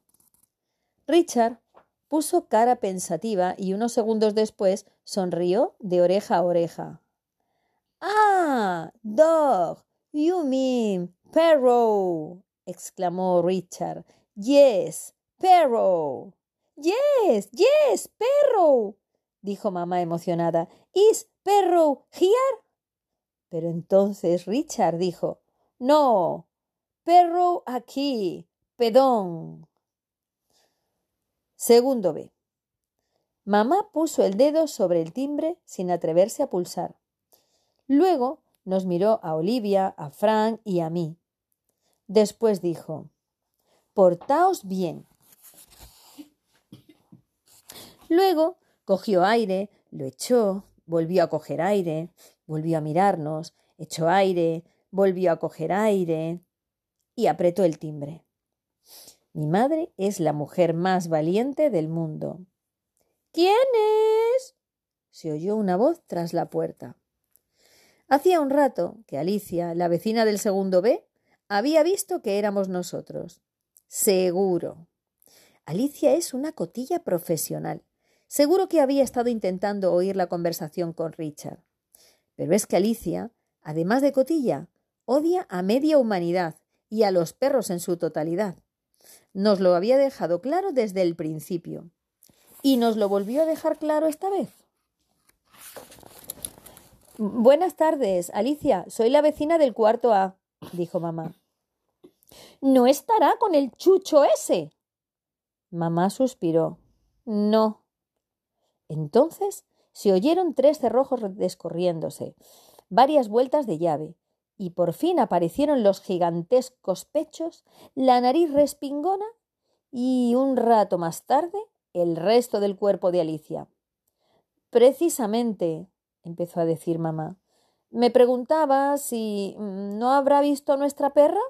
Richard puso cara pensativa y unos segundos después sonrió de oreja a oreja. Ah, dog, you mean perro, exclamó Richard. Yes, perro. Yes, yes, perro, dijo mamá emocionada. ¿Is perro here? Pero entonces Richard dijo No, perro aquí, pedón. Segundo B. Mamá puso el dedo sobre el timbre sin atreverse a pulsar. Luego nos miró a Olivia, a Frank y a mí. Después dijo Portaos bien. Luego cogió aire, lo echó, volvió a coger aire, volvió a mirarnos, echó aire, volvió a coger aire y apretó el timbre. Mi madre es la mujer más valiente del mundo. ¿Quién es? se oyó una voz tras la puerta. Hacía un rato que Alicia, la vecina del segundo B, había visto que éramos nosotros. Seguro. Alicia es una cotilla profesional. Seguro que había estado intentando oír la conversación con Richard. Pero es que Alicia, además de cotilla, odia a media humanidad y a los perros en su totalidad. Nos lo había dejado claro desde el principio. ¿Y nos lo volvió a dejar claro esta vez? Buenas tardes, Alicia. Soy la vecina del cuarto A, dijo mamá. ¿No estará con el chucho ese? Mamá suspiró. No. Entonces se oyeron tres cerrojos descorriéndose, varias vueltas de llave, y por fin aparecieron los gigantescos pechos, la nariz respingona y un rato más tarde el resto del cuerpo de Alicia. Precisamente, empezó a decir mamá, me preguntaba si mm, no habrá visto a nuestra perra.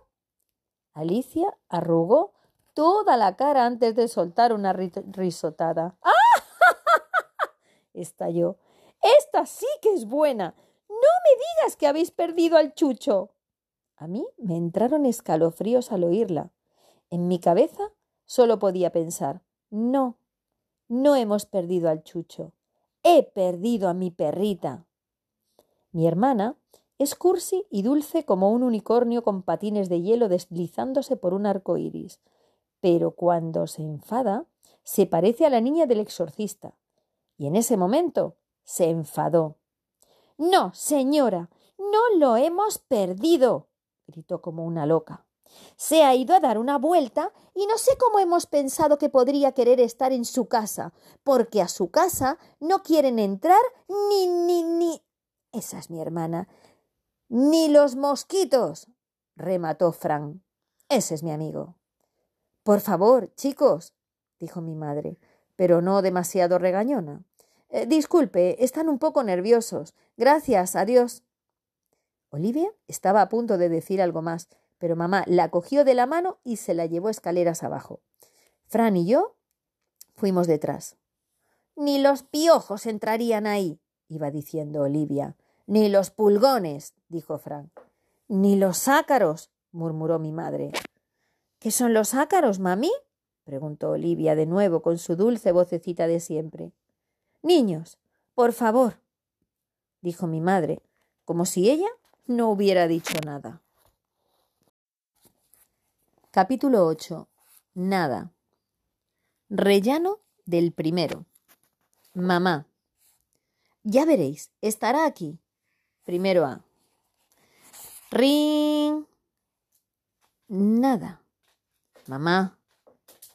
Alicia arrugó toda la cara antes de soltar una risotada. ¡Ah! *laughs* estalló. Esta sí que es buena. No me digas que habéis perdido al chucho. A mí me entraron escalofríos al oírla. En mi cabeza solo podía pensar no, no hemos perdido al chucho. He perdido a mi perrita. Mi hermana es cursi y dulce como un unicornio con patines de hielo deslizándose por un arco iris. Pero cuando se enfada, se parece a la niña del exorcista y en ese momento se enfadó. No, señora, no lo hemos perdido, gritó como una loca. Se ha ido a dar una vuelta y no sé cómo hemos pensado que podría querer estar en su casa, porque a su casa no quieren entrar ni, ni, ni. Esa es mi hermana. Ni los mosquitos, remató Frank. Ese es mi amigo. Por favor, chicos, dijo mi madre, pero no demasiado regañona. Eh, disculpe, están un poco nerviosos. Gracias, adiós. Olivia estaba a punto de decir algo más, pero mamá la cogió de la mano y se la llevó escaleras abajo. Fran y yo fuimos detrás. Ni los piojos entrarían ahí, iba diciendo Olivia. Ni los pulgones, dijo Fran. Ni los ácaros, murmuró mi madre. ¿Qué son los ácaros, mami? preguntó Olivia de nuevo con su dulce vocecita de siempre. Niños, por favor, dijo mi madre, como si ella no hubiera dicho nada. Capítulo 8. Nada. Rellano del primero. Mamá. Ya veréis, estará aquí. Primero A. Ring. Nada. Mamá.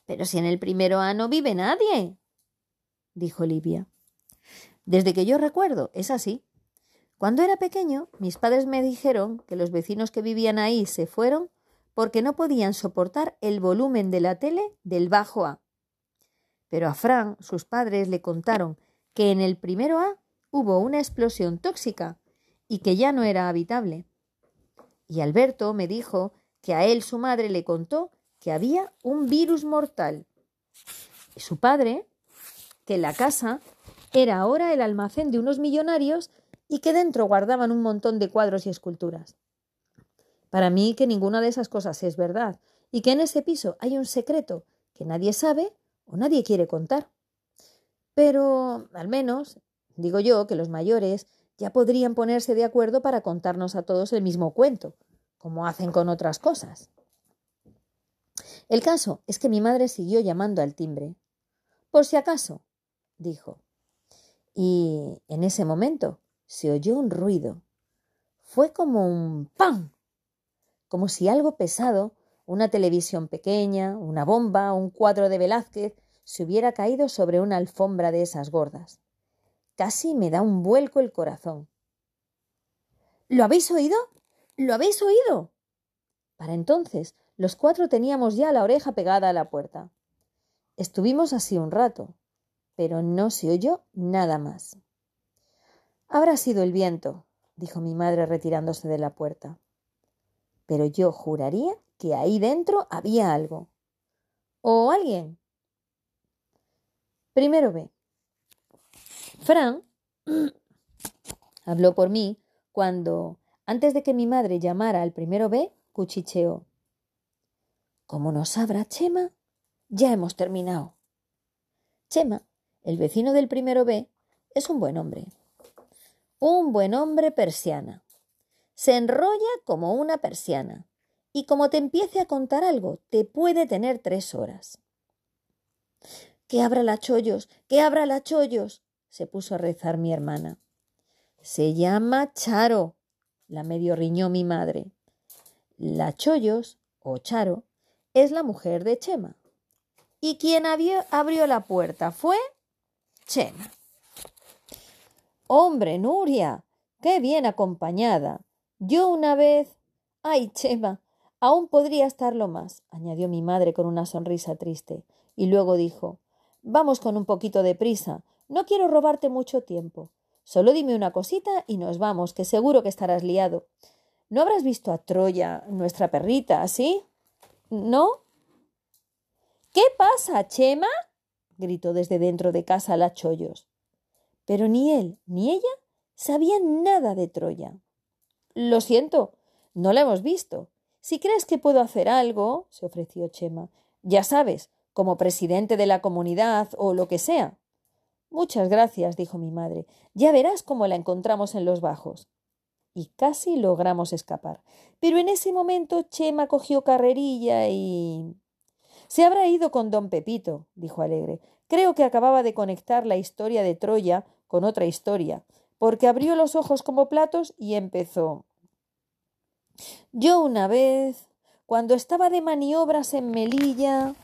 Pero si en el primero A no vive nadie, dijo Livia. Desde que yo recuerdo, es así. Cuando era pequeño, mis padres me dijeron que los vecinos que vivían ahí se fueron porque no podían soportar el volumen de la tele del bajo A. Pero a Fran sus padres le contaron que en el primero A hubo una explosión tóxica y que ya no era habitable. Y Alberto me dijo que a él su madre le contó que había un virus mortal. Y su padre, que la casa era ahora el almacén de unos millonarios y que dentro guardaban un montón de cuadros y esculturas. Para mí que ninguna de esas cosas es verdad y que en ese piso hay un secreto que nadie sabe o nadie quiere contar. Pero, al menos, digo yo que los mayores ya podrían ponerse de acuerdo para contarnos a todos el mismo cuento, como hacen con otras cosas. El caso es que mi madre siguió llamando al timbre. Por si acaso, dijo. Y en ese momento se oyó un ruido. Fue como un ¡pam! Como si algo pesado, una televisión pequeña, una bomba, un cuadro de Velázquez, se hubiera caído sobre una alfombra de esas gordas. Casi me da un vuelco el corazón. ¿Lo habéis oído? ¿Lo habéis oído? Para entonces, los cuatro teníamos ya la oreja pegada a la puerta. Estuvimos así un rato, pero no se oyó nada más. Habrá sido el viento, dijo mi madre retirándose de la puerta. Pero yo juraría que ahí dentro había algo. ¿O alguien? Primero ve. Fran *clears throat* habló por mí cuando, antes de que mi madre llamara al primero B, cuchicheó. Como no sabrá Chema, ya hemos terminado. Chema, el vecino del primero B, es un buen hombre. Un buen hombre persiana. Se enrolla como una persiana y como te empiece a contar algo, te puede tener tres horas. Que abra la chollos, que abra la chollos, se puso a rezar mi hermana. Se llama Charo, la medio riñó mi madre. La Chollos, o Charo, es la mujer de Chema. Y quien abrió la puerta fue Chema. Hombre, Nuria, qué bien acompañada. Yo una vez. Ay, Chema, aún podría estarlo más, añadió mi madre con una sonrisa triste, y luego dijo Vamos con un poquito de prisa. No quiero robarte mucho tiempo. Solo dime una cosita y nos vamos, que seguro que estarás liado. ¿No habrás visto a Troya, nuestra perrita, sí? ¿No? ¿Qué pasa, Chema? gritó desde dentro de casa la Chollos. Pero ni él ni ella sabían nada de Troya. Lo siento, no la hemos visto. Si crees que puedo hacer algo, se ofreció Chema, ya sabes, como presidente de la comunidad o lo que sea. Muchas gracias, dijo mi madre. Ya verás cómo la encontramos en los bajos. Y casi logramos escapar. Pero en ese momento Chema cogió carrerilla y. Se habrá ido con don Pepito, dijo alegre. Creo que acababa de conectar la historia de Troya con otra historia, porque abrió los ojos como platos y empezó. Yo una vez, cuando estaba de maniobras en Melilla.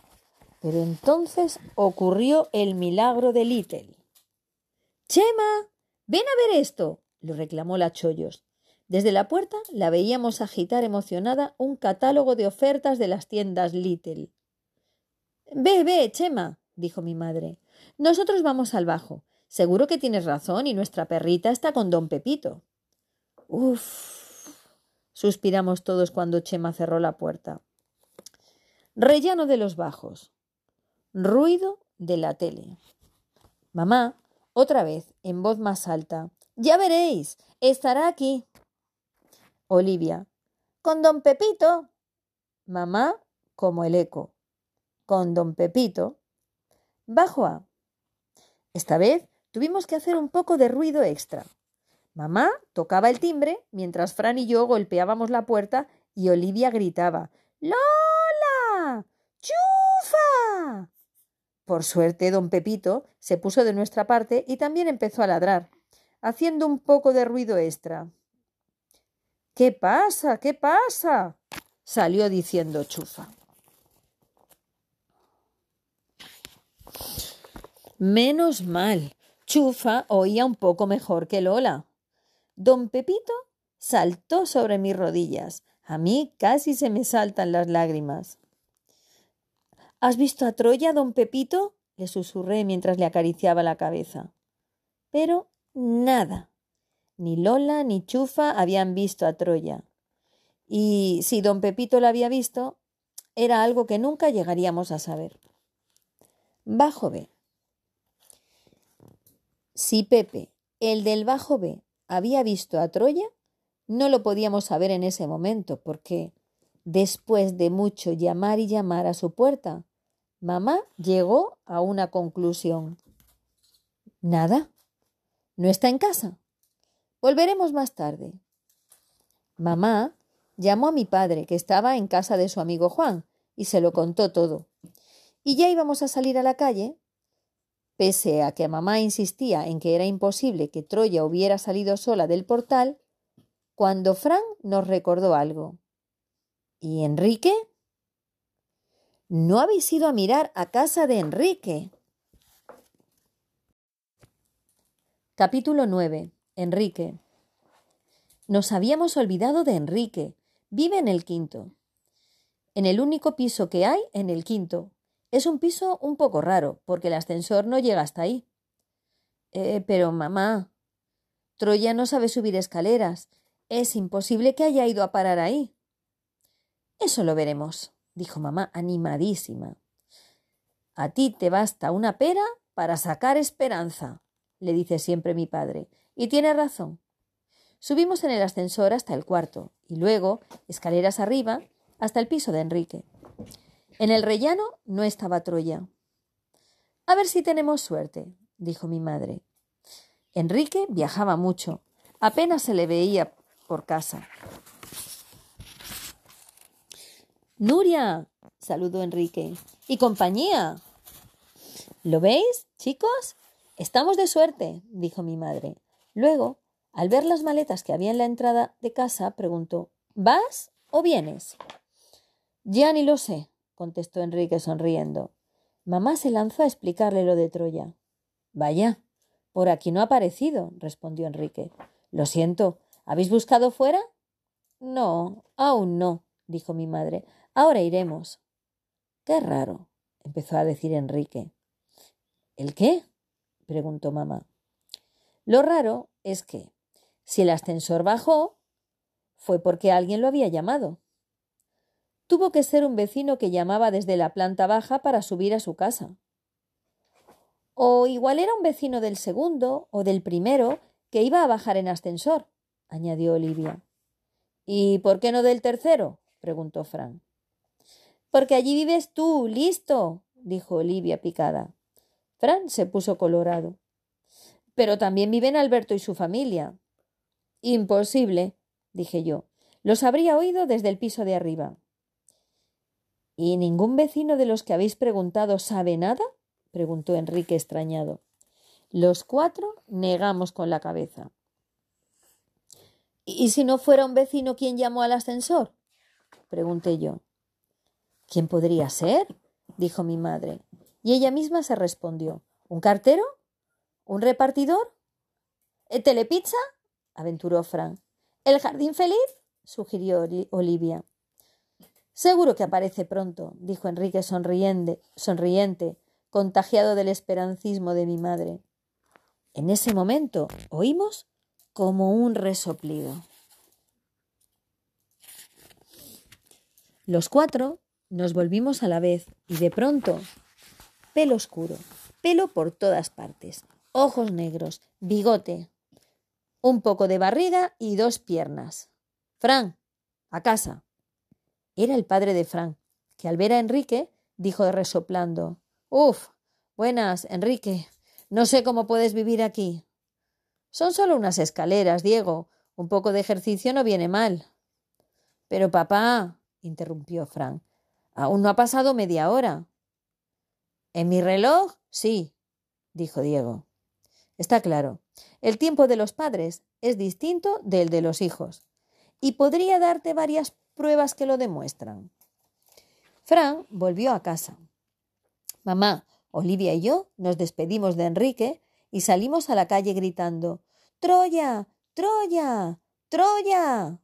Pero entonces ocurrió el milagro de Little. Chema, ven a ver esto, le reclamó la Chollos. Desde la puerta la veíamos agitar emocionada un catálogo de ofertas de las tiendas Little. Ve, ve, Chema, dijo mi madre. Nosotros vamos al bajo. Seguro que tienes razón y nuestra perrita está con don Pepito. Uf. Suspiramos todos cuando Chema cerró la puerta. Rellano de los bajos. Ruido de la tele. Mamá, otra vez, en voz más alta. Ya veréis, estará aquí. Olivia. Con don Pepito. Mamá, como el eco. Con don Pepito. Bajo A. Esta vez tuvimos que hacer un poco de ruido extra. Mamá tocaba el timbre mientras Fran y yo golpeábamos la puerta y Olivia gritaba ¡Lola! ¡Chufa! Por suerte, don Pepito se puso de nuestra parte y también empezó a ladrar, haciendo un poco de ruido extra. ¿Qué pasa? ¿Qué pasa? salió diciendo Chufa. Menos mal. Chufa oía un poco mejor que Lola. Don Pepito saltó sobre mis rodillas. A mí casi se me saltan las lágrimas. ¿Has visto a Troya, don Pepito? le susurré mientras le acariciaba la cabeza. Pero nada. Ni Lola ni Chufa habían visto a Troya. Y si don Pepito la había visto, era algo que nunca llegaríamos a saber. Bajo B. Si Pepe, el del bajo B, había visto a Troya, no lo podíamos saber en ese momento, porque después de mucho llamar y llamar a su puerta, Mamá llegó a una conclusión. Nada. No está en casa. Volveremos más tarde. Mamá llamó a mi padre, que estaba en casa de su amigo Juan, y se lo contó todo. Y ya íbamos a salir a la calle, pese a que mamá insistía en que era imposible que Troya hubiera salido sola del portal, cuando Fran nos recordó algo. ¿Y Enrique? No habéis ido a mirar a casa de Enrique. Capítulo 9. Enrique. Nos habíamos olvidado de Enrique. Vive en el quinto. En el único piso que hay, en el quinto. Es un piso un poco raro, porque el ascensor no llega hasta ahí. Eh, pero mamá, Troya no sabe subir escaleras. Es imposible que haya ido a parar ahí. Eso lo veremos dijo mamá animadísima. A ti te basta una pera para sacar esperanza, le dice siempre mi padre. Y tiene razón. Subimos en el ascensor hasta el cuarto y luego, escaleras arriba, hasta el piso de Enrique. En el rellano no estaba Troya. A ver si tenemos suerte, dijo mi madre. Enrique viajaba mucho. Apenas se le veía por casa. Nuria, saludó Enrique. ¿Y compañía? ¿Lo veis, chicos? Estamos de suerte, dijo mi madre. Luego, al ver las maletas que había en la entrada de casa, preguntó ¿Vas o vienes? Ya ni lo sé, contestó Enrique sonriendo. Mamá se lanzó a explicarle lo de Troya. Vaya, por aquí no ha aparecido, respondió Enrique. Lo siento. ¿Habéis buscado fuera? No, aún no, dijo mi madre. Ahora iremos. Qué raro, empezó a decir Enrique. ¿El qué? preguntó mamá. Lo raro es que, si el ascensor bajó, fue porque alguien lo había llamado. Tuvo que ser un vecino que llamaba desde la planta baja para subir a su casa. O igual era un vecino del segundo o del primero que iba a bajar en ascensor, añadió Olivia. ¿Y por qué no del tercero? preguntó Frank. Porque allí vives tú, listo, dijo Olivia picada. Fran se puso colorado. Pero también viven Alberto y su familia. Imposible, dije yo. Los habría oído desde el piso de arriba. ¿Y ningún vecino de los que habéis preguntado sabe nada? preguntó Enrique extrañado. Los cuatro negamos con la cabeza. ¿Y si no fuera un vecino quien llamó al ascensor? pregunté yo. ¿Quién podría ser? dijo mi madre. Y ella misma se respondió. ¿Un cartero? ¿Un repartidor? ¿El ¿Telepizza? aventuró Frank. ¿El jardín feliz? sugirió Olivia. Seguro que aparece pronto, dijo Enrique sonriente, sonriente, contagiado del esperancismo de mi madre. En ese momento oímos como un resoplido. Los cuatro nos volvimos a la vez y de pronto pelo oscuro, pelo por todas partes, ojos negros, bigote, un poco de barriga y dos piernas. Fran, a casa. Era el padre de Fran, que al ver a Enrique dijo resoplando Uf, buenas, Enrique. No sé cómo puedes vivir aquí. Son solo unas escaleras, Diego. Un poco de ejercicio no viene mal. Pero papá, interrumpió Fran, Aún no ha pasado media hora. En mi reloj, sí, dijo Diego. Está claro. El tiempo de los padres es distinto del de los hijos. Y podría darte varias pruebas que lo demuestran. Fran volvió a casa. Mamá, Olivia y yo nos despedimos de Enrique y salimos a la calle gritando Troya. Troya. Troya.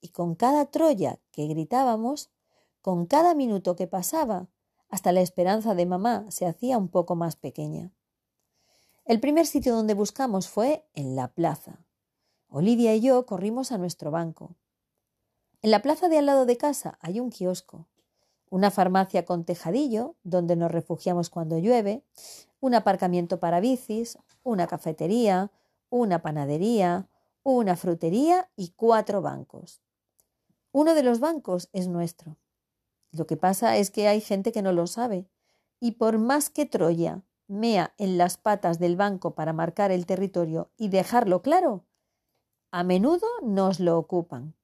Y con cada Troya que gritábamos, con cada minuto que pasaba, hasta la esperanza de mamá se hacía un poco más pequeña. El primer sitio donde buscamos fue en la plaza. Olivia y yo corrimos a nuestro banco. En la plaza de al lado de casa hay un kiosco, una farmacia con tejadillo donde nos refugiamos cuando llueve, un aparcamiento para bicis, una cafetería, una panadería, una frutería y cuatro bancos. Uno de los bancos es nuestro. Lo que pasa es que hay gente que no lo sabe, y por más que Troya mea en las patas del banco para marcar el territorio y dejarlo claro, a menudo nos lo ocupan.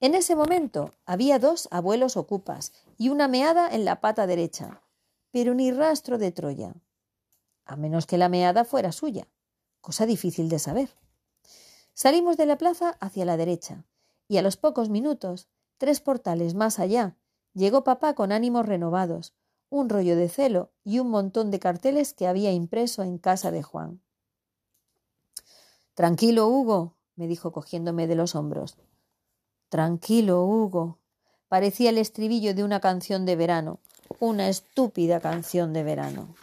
En ese momento había dos abuelos ocupas y una meada en la pata derecha, pero ni rastro de Troya, a menos que la meada fuera suya, cosa difícil de saber. Salimos de la plaza hacia la derecha, y a los pocos minutos, tres portales más allá, llegó papá con ánimos renovados, un rollo de celo y un montón de carteles que había impreso en casa de Juan. Tranquilo, Hugo, me dijo cogiéndome de los hombros. Tranquilo, Hugo. Parecía el estribillo de una canción de verano, una estúpida canción de verano.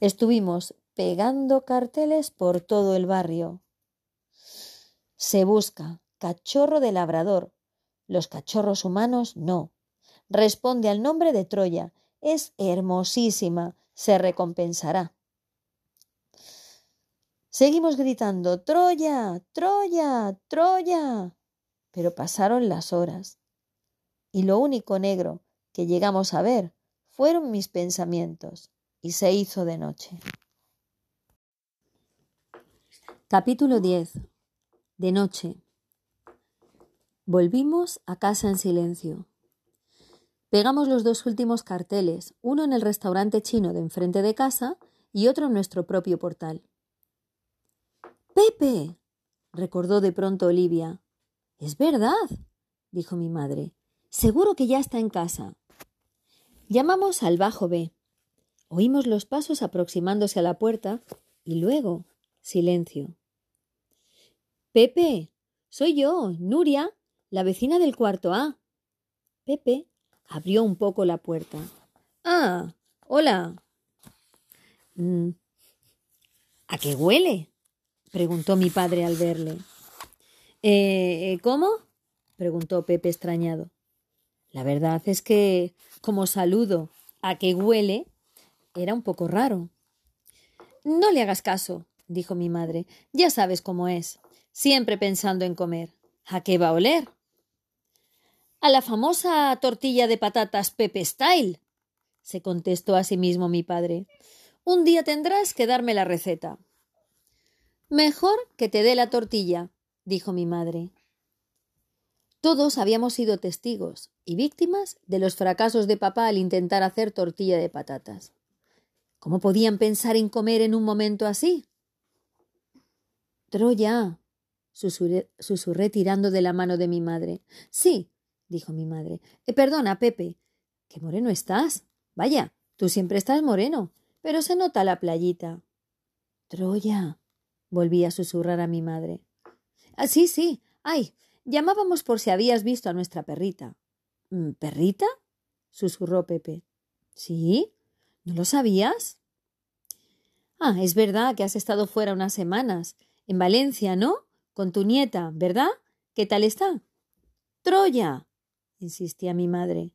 Estuvimos pegando carteles por todo el barrio. Se busca cachorro de labrador. Los cachorros humanos no. Responde al nombre de Troya. Es hermosísima. Se recompensará. Seguimos gritando Troya, Troya, Troya. Pero pasaron las horas. Y lo único negro que llegamos a ver fueron mis pensamientos. Y se hizo de noche. Capítulo 10. De noche. Volvimos a casa en silencio. Pegamos los dos últimos carteles, uno en el restaurante chino de enfrente de casa y otro en nuestro propio portal. Pepe. recordó de pronto Olivia. Es verdad, dijo mi madre. Seguro que ya está en casa. Llamamos al bajo B. Oímos los pasos aproximándose a la puerta y luego silencio. Pepe, soy yo, Nuria, la vecina del cuarto A. Pepe abrió un poco la puerta. Ah, hola. Mm, ¿A qué huele? Preguntó mi padre al verle. ¿Eh, ¿Cómo? preguntó Pepe extrañado. La verdad es que, como saludo a qué huele, era un poco raro. No le hagas caso, dijo mi madre. Ya sabes cómo es, siempre pensando en comer. ¿A qué va a oler? A la famosa tortilla de patatas Pepe Style, se contestó a sí mismo mi padre. Un día tendrás que darme la receta. Mejor que te dé la tortilla, dijo mi madre. Todos habíamos sido testigos y víctimas de los fracasos de papá al intentar hacer tortilla de patatas. ¿Cómo podían pensar en comer en un momento así? Troya, susurré, susurré tirando de la mano de mi madre. Sí, dijo mi madre. Eh, perdona, Pepe. Qué moreno estás. Vaya, tú siempre estás moreno, pero se nota la playita. Troya, volví a susurrar a mi madre. Ah, sí, sí. Ay, llamábamos por si habías visto a nuestra perrita. Mm, ¿Perrita? susurró Pepe. ¿Sí? ¿No lo sabías? Ah, es verdad que has estado fuera unas semanas. En Valencia, ¿no? Con tu nieta, ¿verdad? ¿Qué tal está? Troya. insistía mi madre.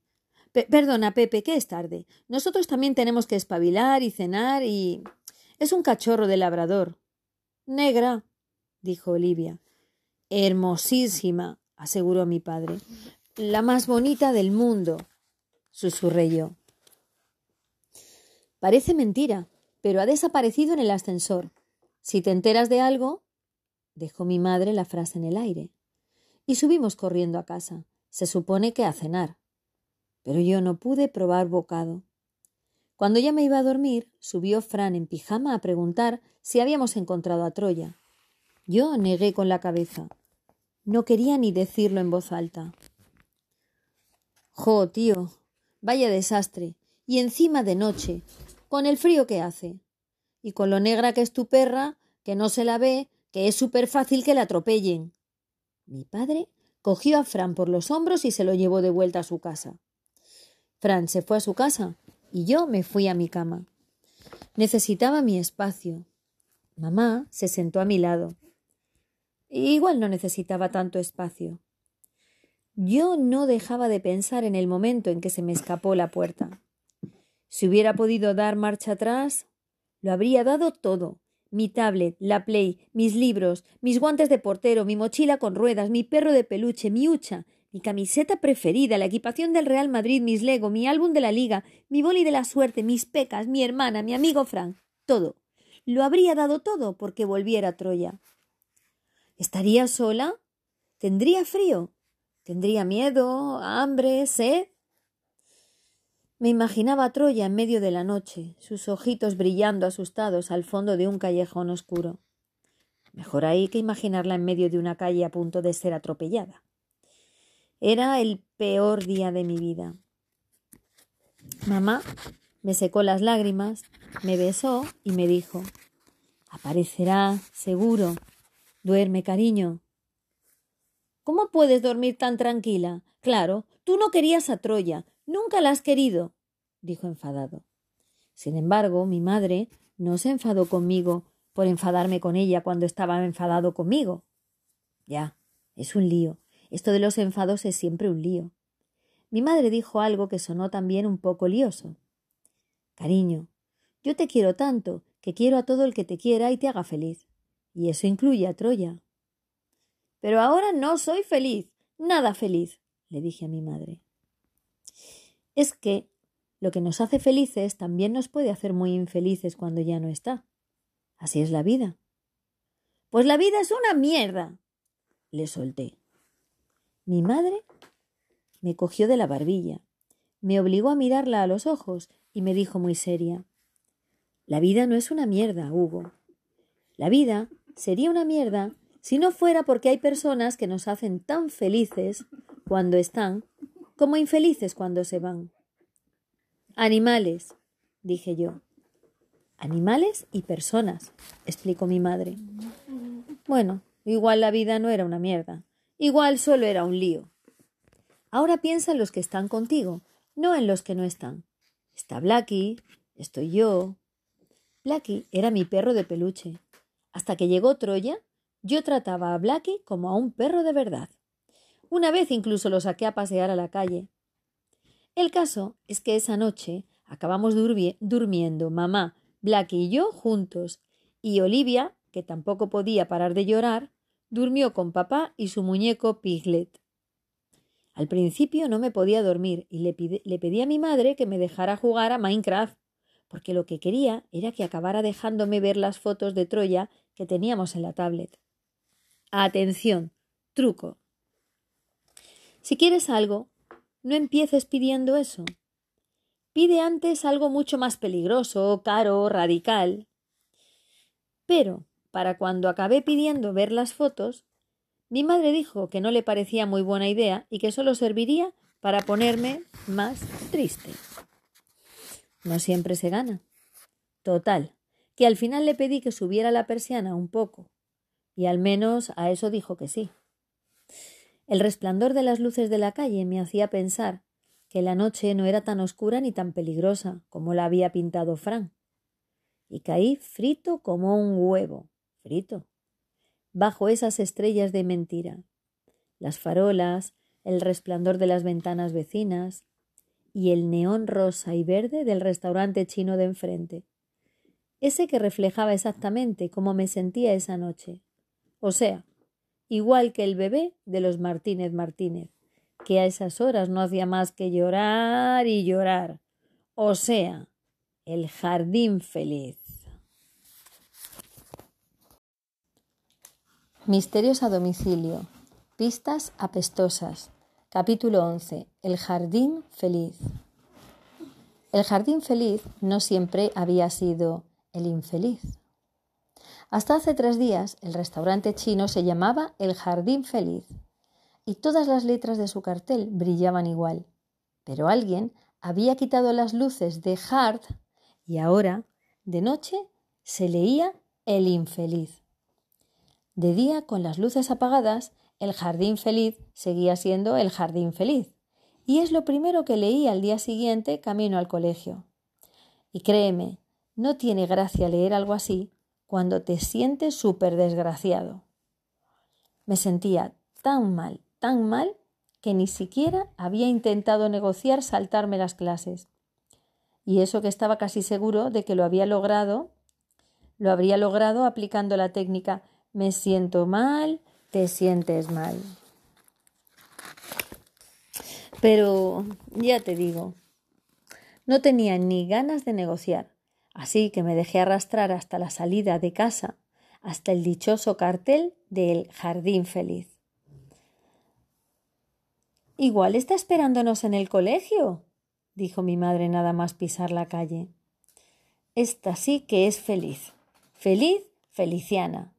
perdona, Pepe, que es tarde. Nosotros también tenemos que espabilar y cenar y. Es un cachorro de labrador. Negra, dijo Olivia. Hermosísima, aseguró mi padre. La más bonita del mundo, susurré yo. Parece mentira, pero ha desaparecido en el ascensor. Si te enteras de algo, dejó mi madre la frase en el aire. Y subimos corriendo a casa. Se supone que a cenar. Pero yo no pude probar bocado. Cuando ya me iba a dormir, subió Fran en pijama a preguntar si habíamos encontrado a Troya. Yo negué con la cabeza. No quería ni decirlo en voz alta. Jo, tío, vaya desastre. Y encima de noche, con el frío que hace. Y con lo negra que es tu perra, que no se la ve, que es súper fácil que la atropellen. Mi padre cogió a Fran por los hombros y se lo llevó de vuelta a su casa. Fran se fue a su casa y yo me fui a mi cama. Necesitaba mi espacio. Mamá se sentó a mi lado. Igual no necesitaba tanto espacio. Yo no dejaba de pensar en el momento en que se me escapó la puerta. Si hubiera podido dar marcha atrás, lo habría dado todo. Mi tablet, la play, mis libros, mis guantes de portero, mi mochila con ruedas, mi perro de peluche, mi hucha, mi camiseta preferida, la equipación del Real Madrid, mis Lego, mi álbum de la liga, mi boli de la suerte, mis pecas, mi hermana, mi amigo Frank, todo. Lo habría dado todo porque volviera a Troya. ¿Estaría sola? ¿Tendría frío? ¿Tendría miedo, hambre, sed? Me imaginaba a Troya en medio de la noche, sus ojitos brillando asustados al fondo de un callejón oscuro. Mejor ahí que imaginarla en medio de una calle a punto de ser atropellada. Era el peor día de mi vida. Mamá me secó las lágrimas, me besó y me dijo Aparecerá, seguro. Duerme, cariño. ¿Cómo puedes dormir tan tranquila? Claro, tú no querías a Troya, nunca la has querido, dijo enfadado. Sin embargo, mi madre no se enfadó conmigo por enfadarme con ella cuando estaba enfadado conmigo. Ya, es un lío. Esto de los enfados es siempre un lío. Mi madre dijo algo que sonó también un poco lioso. Cariño, yo te quiero tanto que quiero a todo el que te quiera y te haga feliz. Y eso incluye a Troya. Pero ahora no soy feliz, nada feliz, le dije a mi madre. Es que lo que nos hace felices también nos puede hacer muy infelices cuando ya no está. Así es la vida. Pues la vida es una mierda, le solté. Mi madre me cogió de la barbilla, me obligó a mirarla a los ojos y me dijo muy seria La vida no es una mierda, Hugo. La vida sería una mierda si no fuera porque hay personas que nos hacen tan felices cuando están como infelices cuando se van. Animales, dije yo. Animales y personas, explicó mi madre. Bueno, igual la vida no era una mierda, igual solo era un lío. Ahora piensa en los que están contigo, no en los que no están. Está Blacky, estoy yo. Blacky era mi perro de peluche. Hasta que llegó Troya yo trataba a Blacky como a un perro de verdad. Una vez incluso lo saqué a pasear a la calle. El caso es que esa noche acabamos durmiendo mamá, Blacky y yo juntos, y Olivia, que tampoco podía parar de llorar, durmió con papá y su muñeco Piglet. Al principio no me podía dormir y le, pedí a mi madre que me dejara jugar a Minecraft, porque lo que quería era que acabara dejándome ver las fotos de Troya que teníamos en la tablet. Atención, truco. Si quieres algo, no empieces pidiendo eso. Pide antes algo mucho más peligroso, caro, radical. Pero, para cuando acabé pidiendo ver las fotos, mi madre dijo que no le parecía muy buena idea y que solo serviría para ponerme más triste. No siempre se gana. Total, que al final le pedí que subiera la persiana un poco y al menos a eso dijo que sí. El resplandor de las luces de la calle me hacía pensar que la noche no era tan oscura ni tan peligrosa como la había pintado Fran. Y caí frito como un huevo, bajo esas estrellas de mentira, las farolas, el resplandor de las ventanas vecinas y el neón rosa y verde del restaurante chino de enfrente, ese que reflejaba exactamente cómo me sentía esa noche, o sea, igual que el bebé de los Martínez Martínez, que a esas horas no hacía más que llorar y llorar. O sea, el jardín feliz. Misterios a domicilio. Pistas apestosas. Capítulo 11. El jardín feliz. El jardín feliz no siempre había sido el infeliz. Hasta hace tres días el restaurante chino se llamaba El Jardín Feliz y todas las letras de su cartel brillaban igual. Pero alguien había quitado las luces de Hard y ahora, de noche, se leía El Infeliz. De día, con las luces apagadas, el Jardín Feliz seguía siendo el Jardín Feliz. Y es lo primero que leí al día siguiente camino al colegio. Y créeme, no tiene gracia leer algo así cuando te sientes súper desgraciado. Me sentía tan mal, tan mal, que ni siquiera había intentado negociar saltarme las clases. Y eso que estaba casi seguro de que lo había logrado, lo habría logrado aplicando la técnica me siento mal, te sientes mal. Pero ya te digo, no tenía ni ganas de negociar. Así que me dejé arrastrar hasta la salida de casa, hasta el dichoso cartel del Jardín Feliz. Igual está esperándonos en el colegio, dijo mi madre nada más pisar la calle. Esta sí que es feliz. Feliz, Feliciana.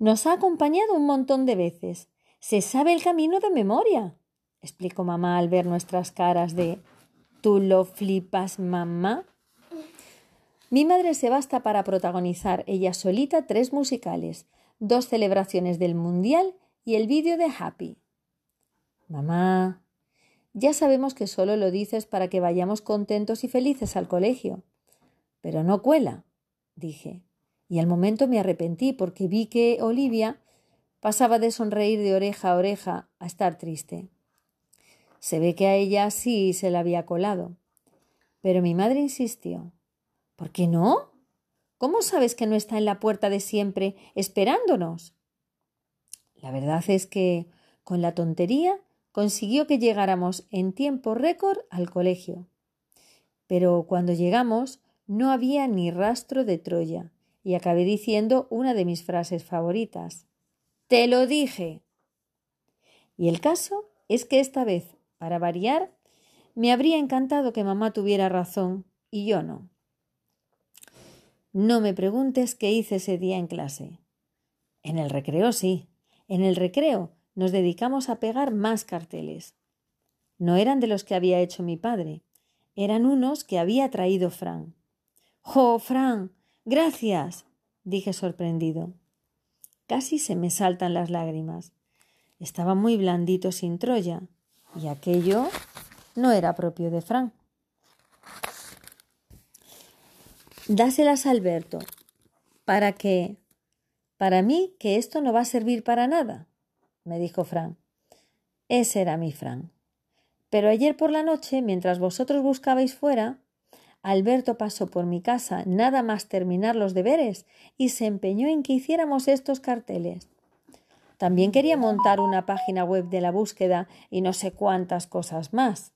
Nos ha acompañado un montón de veces. Se sabe el camino de memoria, explicó mamá al ver nuestras caras de ¿Tú lo flipas, mamá? Mi madre se basta para protagonizar ella solita tres musicales, dos celebraciones del Mundial y el vídeo de Happy. Mamá, ya sabemos que solo lo dices para que vayamos contentos y felices al colegio. Pero no cuela, dije. Y al momento me arrepentí porque vi que Olivia pasaba de sonreír de oreja a oreja a estar triste. Se ve que a ella sí se la había colado. Pero mi madre insistió. ¿Por qué no? ¿Cómo sabes que no está en la puerta de siempre esperándonos? La verdad es que, con la tontería, consiguió que llegáramos en tiempo récord al colegio. Pero cuando llegamos no había ni rastro de Troya, y acabé diciendo una de mis frases favoritas. Te lo dije. Y el caso es que esta vez, para variar, me habría encantado que mamá tuviera razón y yo no. No me preguntes qué hice ese día en clase. En el recreo sí. En el recreo nos dedicamos a pegar más carteles. No eran de los que había hecho mi padre, eran unos que había traído Fran. ¡Oh, Fran! Gracias. dije sorprendido. Casi se me saltan las lágrimas. Estaba muy blandito sin Troya, y aquello no era propio de Fran. Dáselas a Alberto. ¿Para qué? Para mí que esto no va a servir para nada me dijo Fran. Ese era mi Fran. Pero ayer por la noche, mientras vosotros buscabais fuera, Alberto pasó por mi casa nada más terminar los deberes y se empeñó en que hiciéramos estos carteles. También quería montar una página web de la búsqueda y no sé cuántas cosas más.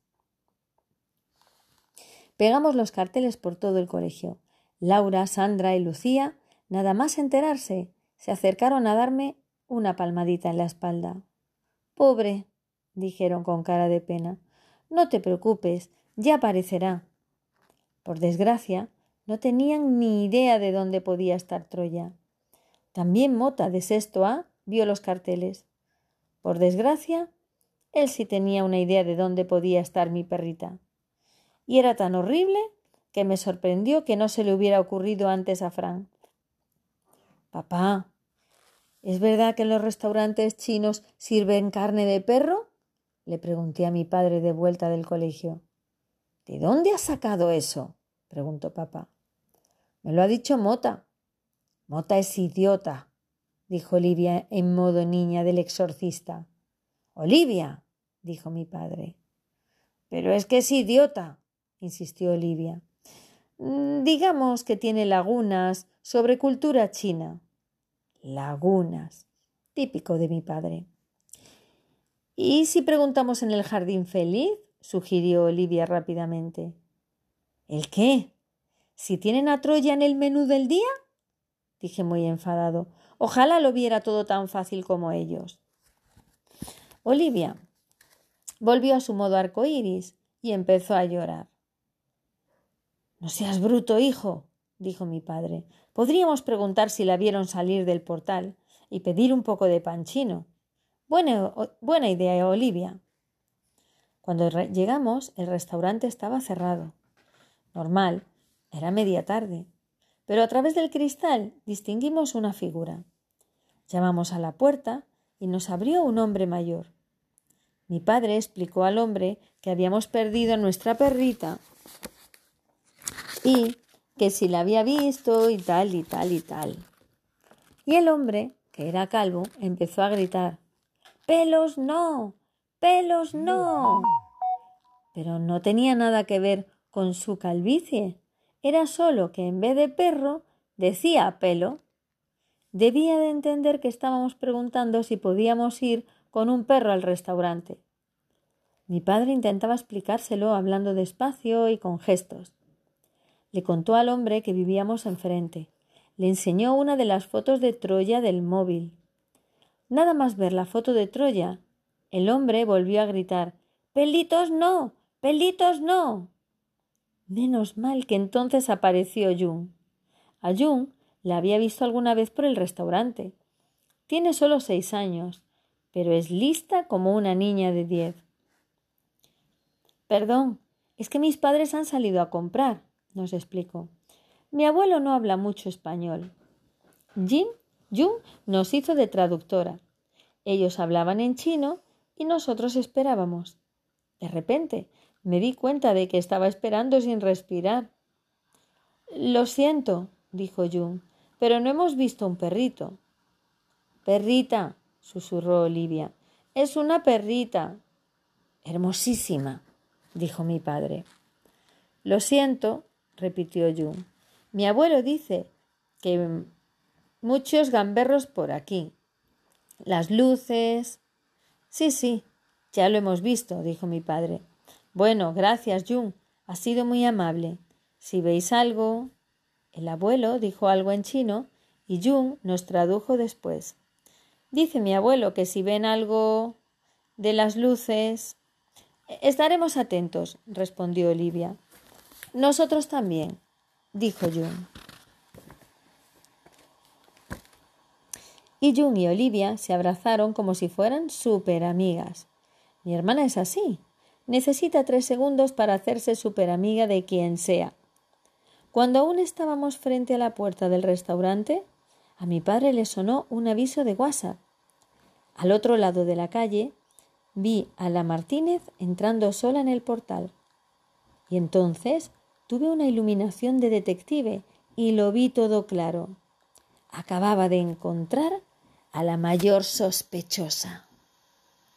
Pegamos los carteles por todo el colegio. Laura, Sandra y Lucía, nada más enterarse, se acercaron a darme una palmadita en la espalda. Pobre, dijeron con cara de pena. No te preocupes, ya aparecerá. Por desgracia, no tenían ni idea de dónde podía estar Troya. También Mota, de sexto A, vio los carteles. Por desgracia, él sí tenía una idea de dónde podía estar mi perrita. Y era tan horrible que me sorprendió que no se le hubiera ocurrido antes a Fran. Papá, ¿Es verdad que en los restaurantes chinos sirven carne de perro? le pregunté a mi padre de vuelta del colegio. ¿De dónde has sacado eso? preguntó papá. Me lo ha dicho Mota. Mota es idiota, dijo Olivia en modo niña del exorcista. Olivia, dijo mi padre. Pero es que es idiota, insistió Olivia. Mm, digamos que tiene lagunas sobre cultura china lagunas, típico de mi padre. ¿Y si preguntamos en el jardín feliz? Sugirió Olivia rápidamente. ¿El qué? ¿Si tienen a Troya en el menú del día? dije muy enfadado. Ojalá lo viera todo tan fácil como ellos. Olivia volvió a su modo arcoíris y empezó a llorar. No seas bruto, hijo, dijo mi padre. Podríamos preguntar si la vieron salir del portal y pedir un poco de panchino. Buena, buena idea, Olivia. Cuando llegamos, el restaurante estaba cerrado. Normal, era media tarde. Pero a través del cristal distinguimos una figura. Llamamos a la puerta y nos abrió un hombre mayor. Mi padre explicó al hombre que habíamos perdido a nuestra perrita y que si la había visto y tal y tal y tal. Y el hombre, que era calvo, empezó a gritar Pelos no. Pelos no. Pero no tenía nada que ver con su calvicie. Era solo que en vez de perro decía pelo. Debía de entender que estábamos preguntando si podíamos ir con un perro al restaurante. Mi padre intentaba explicárselo hablando despacio y con gestos. Le contó al hombre que vivíamos enfrente. le enseñó una de las fotos de Troya del móvil. Nada más ver la foto de Troya, el hombre volvió a gritar Pelitos no. Pelitos no. Menos mal que entonces apareció Jung. A Jung la había visto alguna vez por el restaurante. Tiene solo seis años, pero es lista como una niña de diez. Perdón, es que mis padres han salido a comprar, nos explicó. Mi abuelo no habla mucho español. Jin, Jung nos hizo de traductora. Ellos hablaban en chino y nosotros esperábamos. De repente me di cuenta de que estaba esperando sin respirar. Lo siento, dijo Jung, pero no hemos visto un perrito. Perrita, susurró Olivia. Es una perrita. Hermosísima, dijo mi padre. Lo siento, repitió Jung. Mi abuelo dice que muchos gamberros por aquí. Las luces. Sí, sí, ya lo hemos visto, dijo mi padre. Bueno, gracias, Jung. Ha sido muy amable. Si veis algo. El abuelo dijo algo en chino y Jung nos tradujo después. Dice mi abuelo que si ven algo de las luces. Estaremos atentos, respondió Olivia. Nosotros también, dijo Jung. Y Jung y Olivia se abrazaron como si fueran súper amigas. Mi hermana es así. Necesita tres segundos para hacerse súper amiga de quien sea. Cuando aún estábamos frente a la puerta del restaurante, a mi padre le sonó un aviso de WhatsApp. Al otro lado de la calle vi a la Martínez entrando sola en el portal. Y entonces tuve una iluminación de detective y lo vi todo claro. Acababa de encontrar a la mayor sospechosa.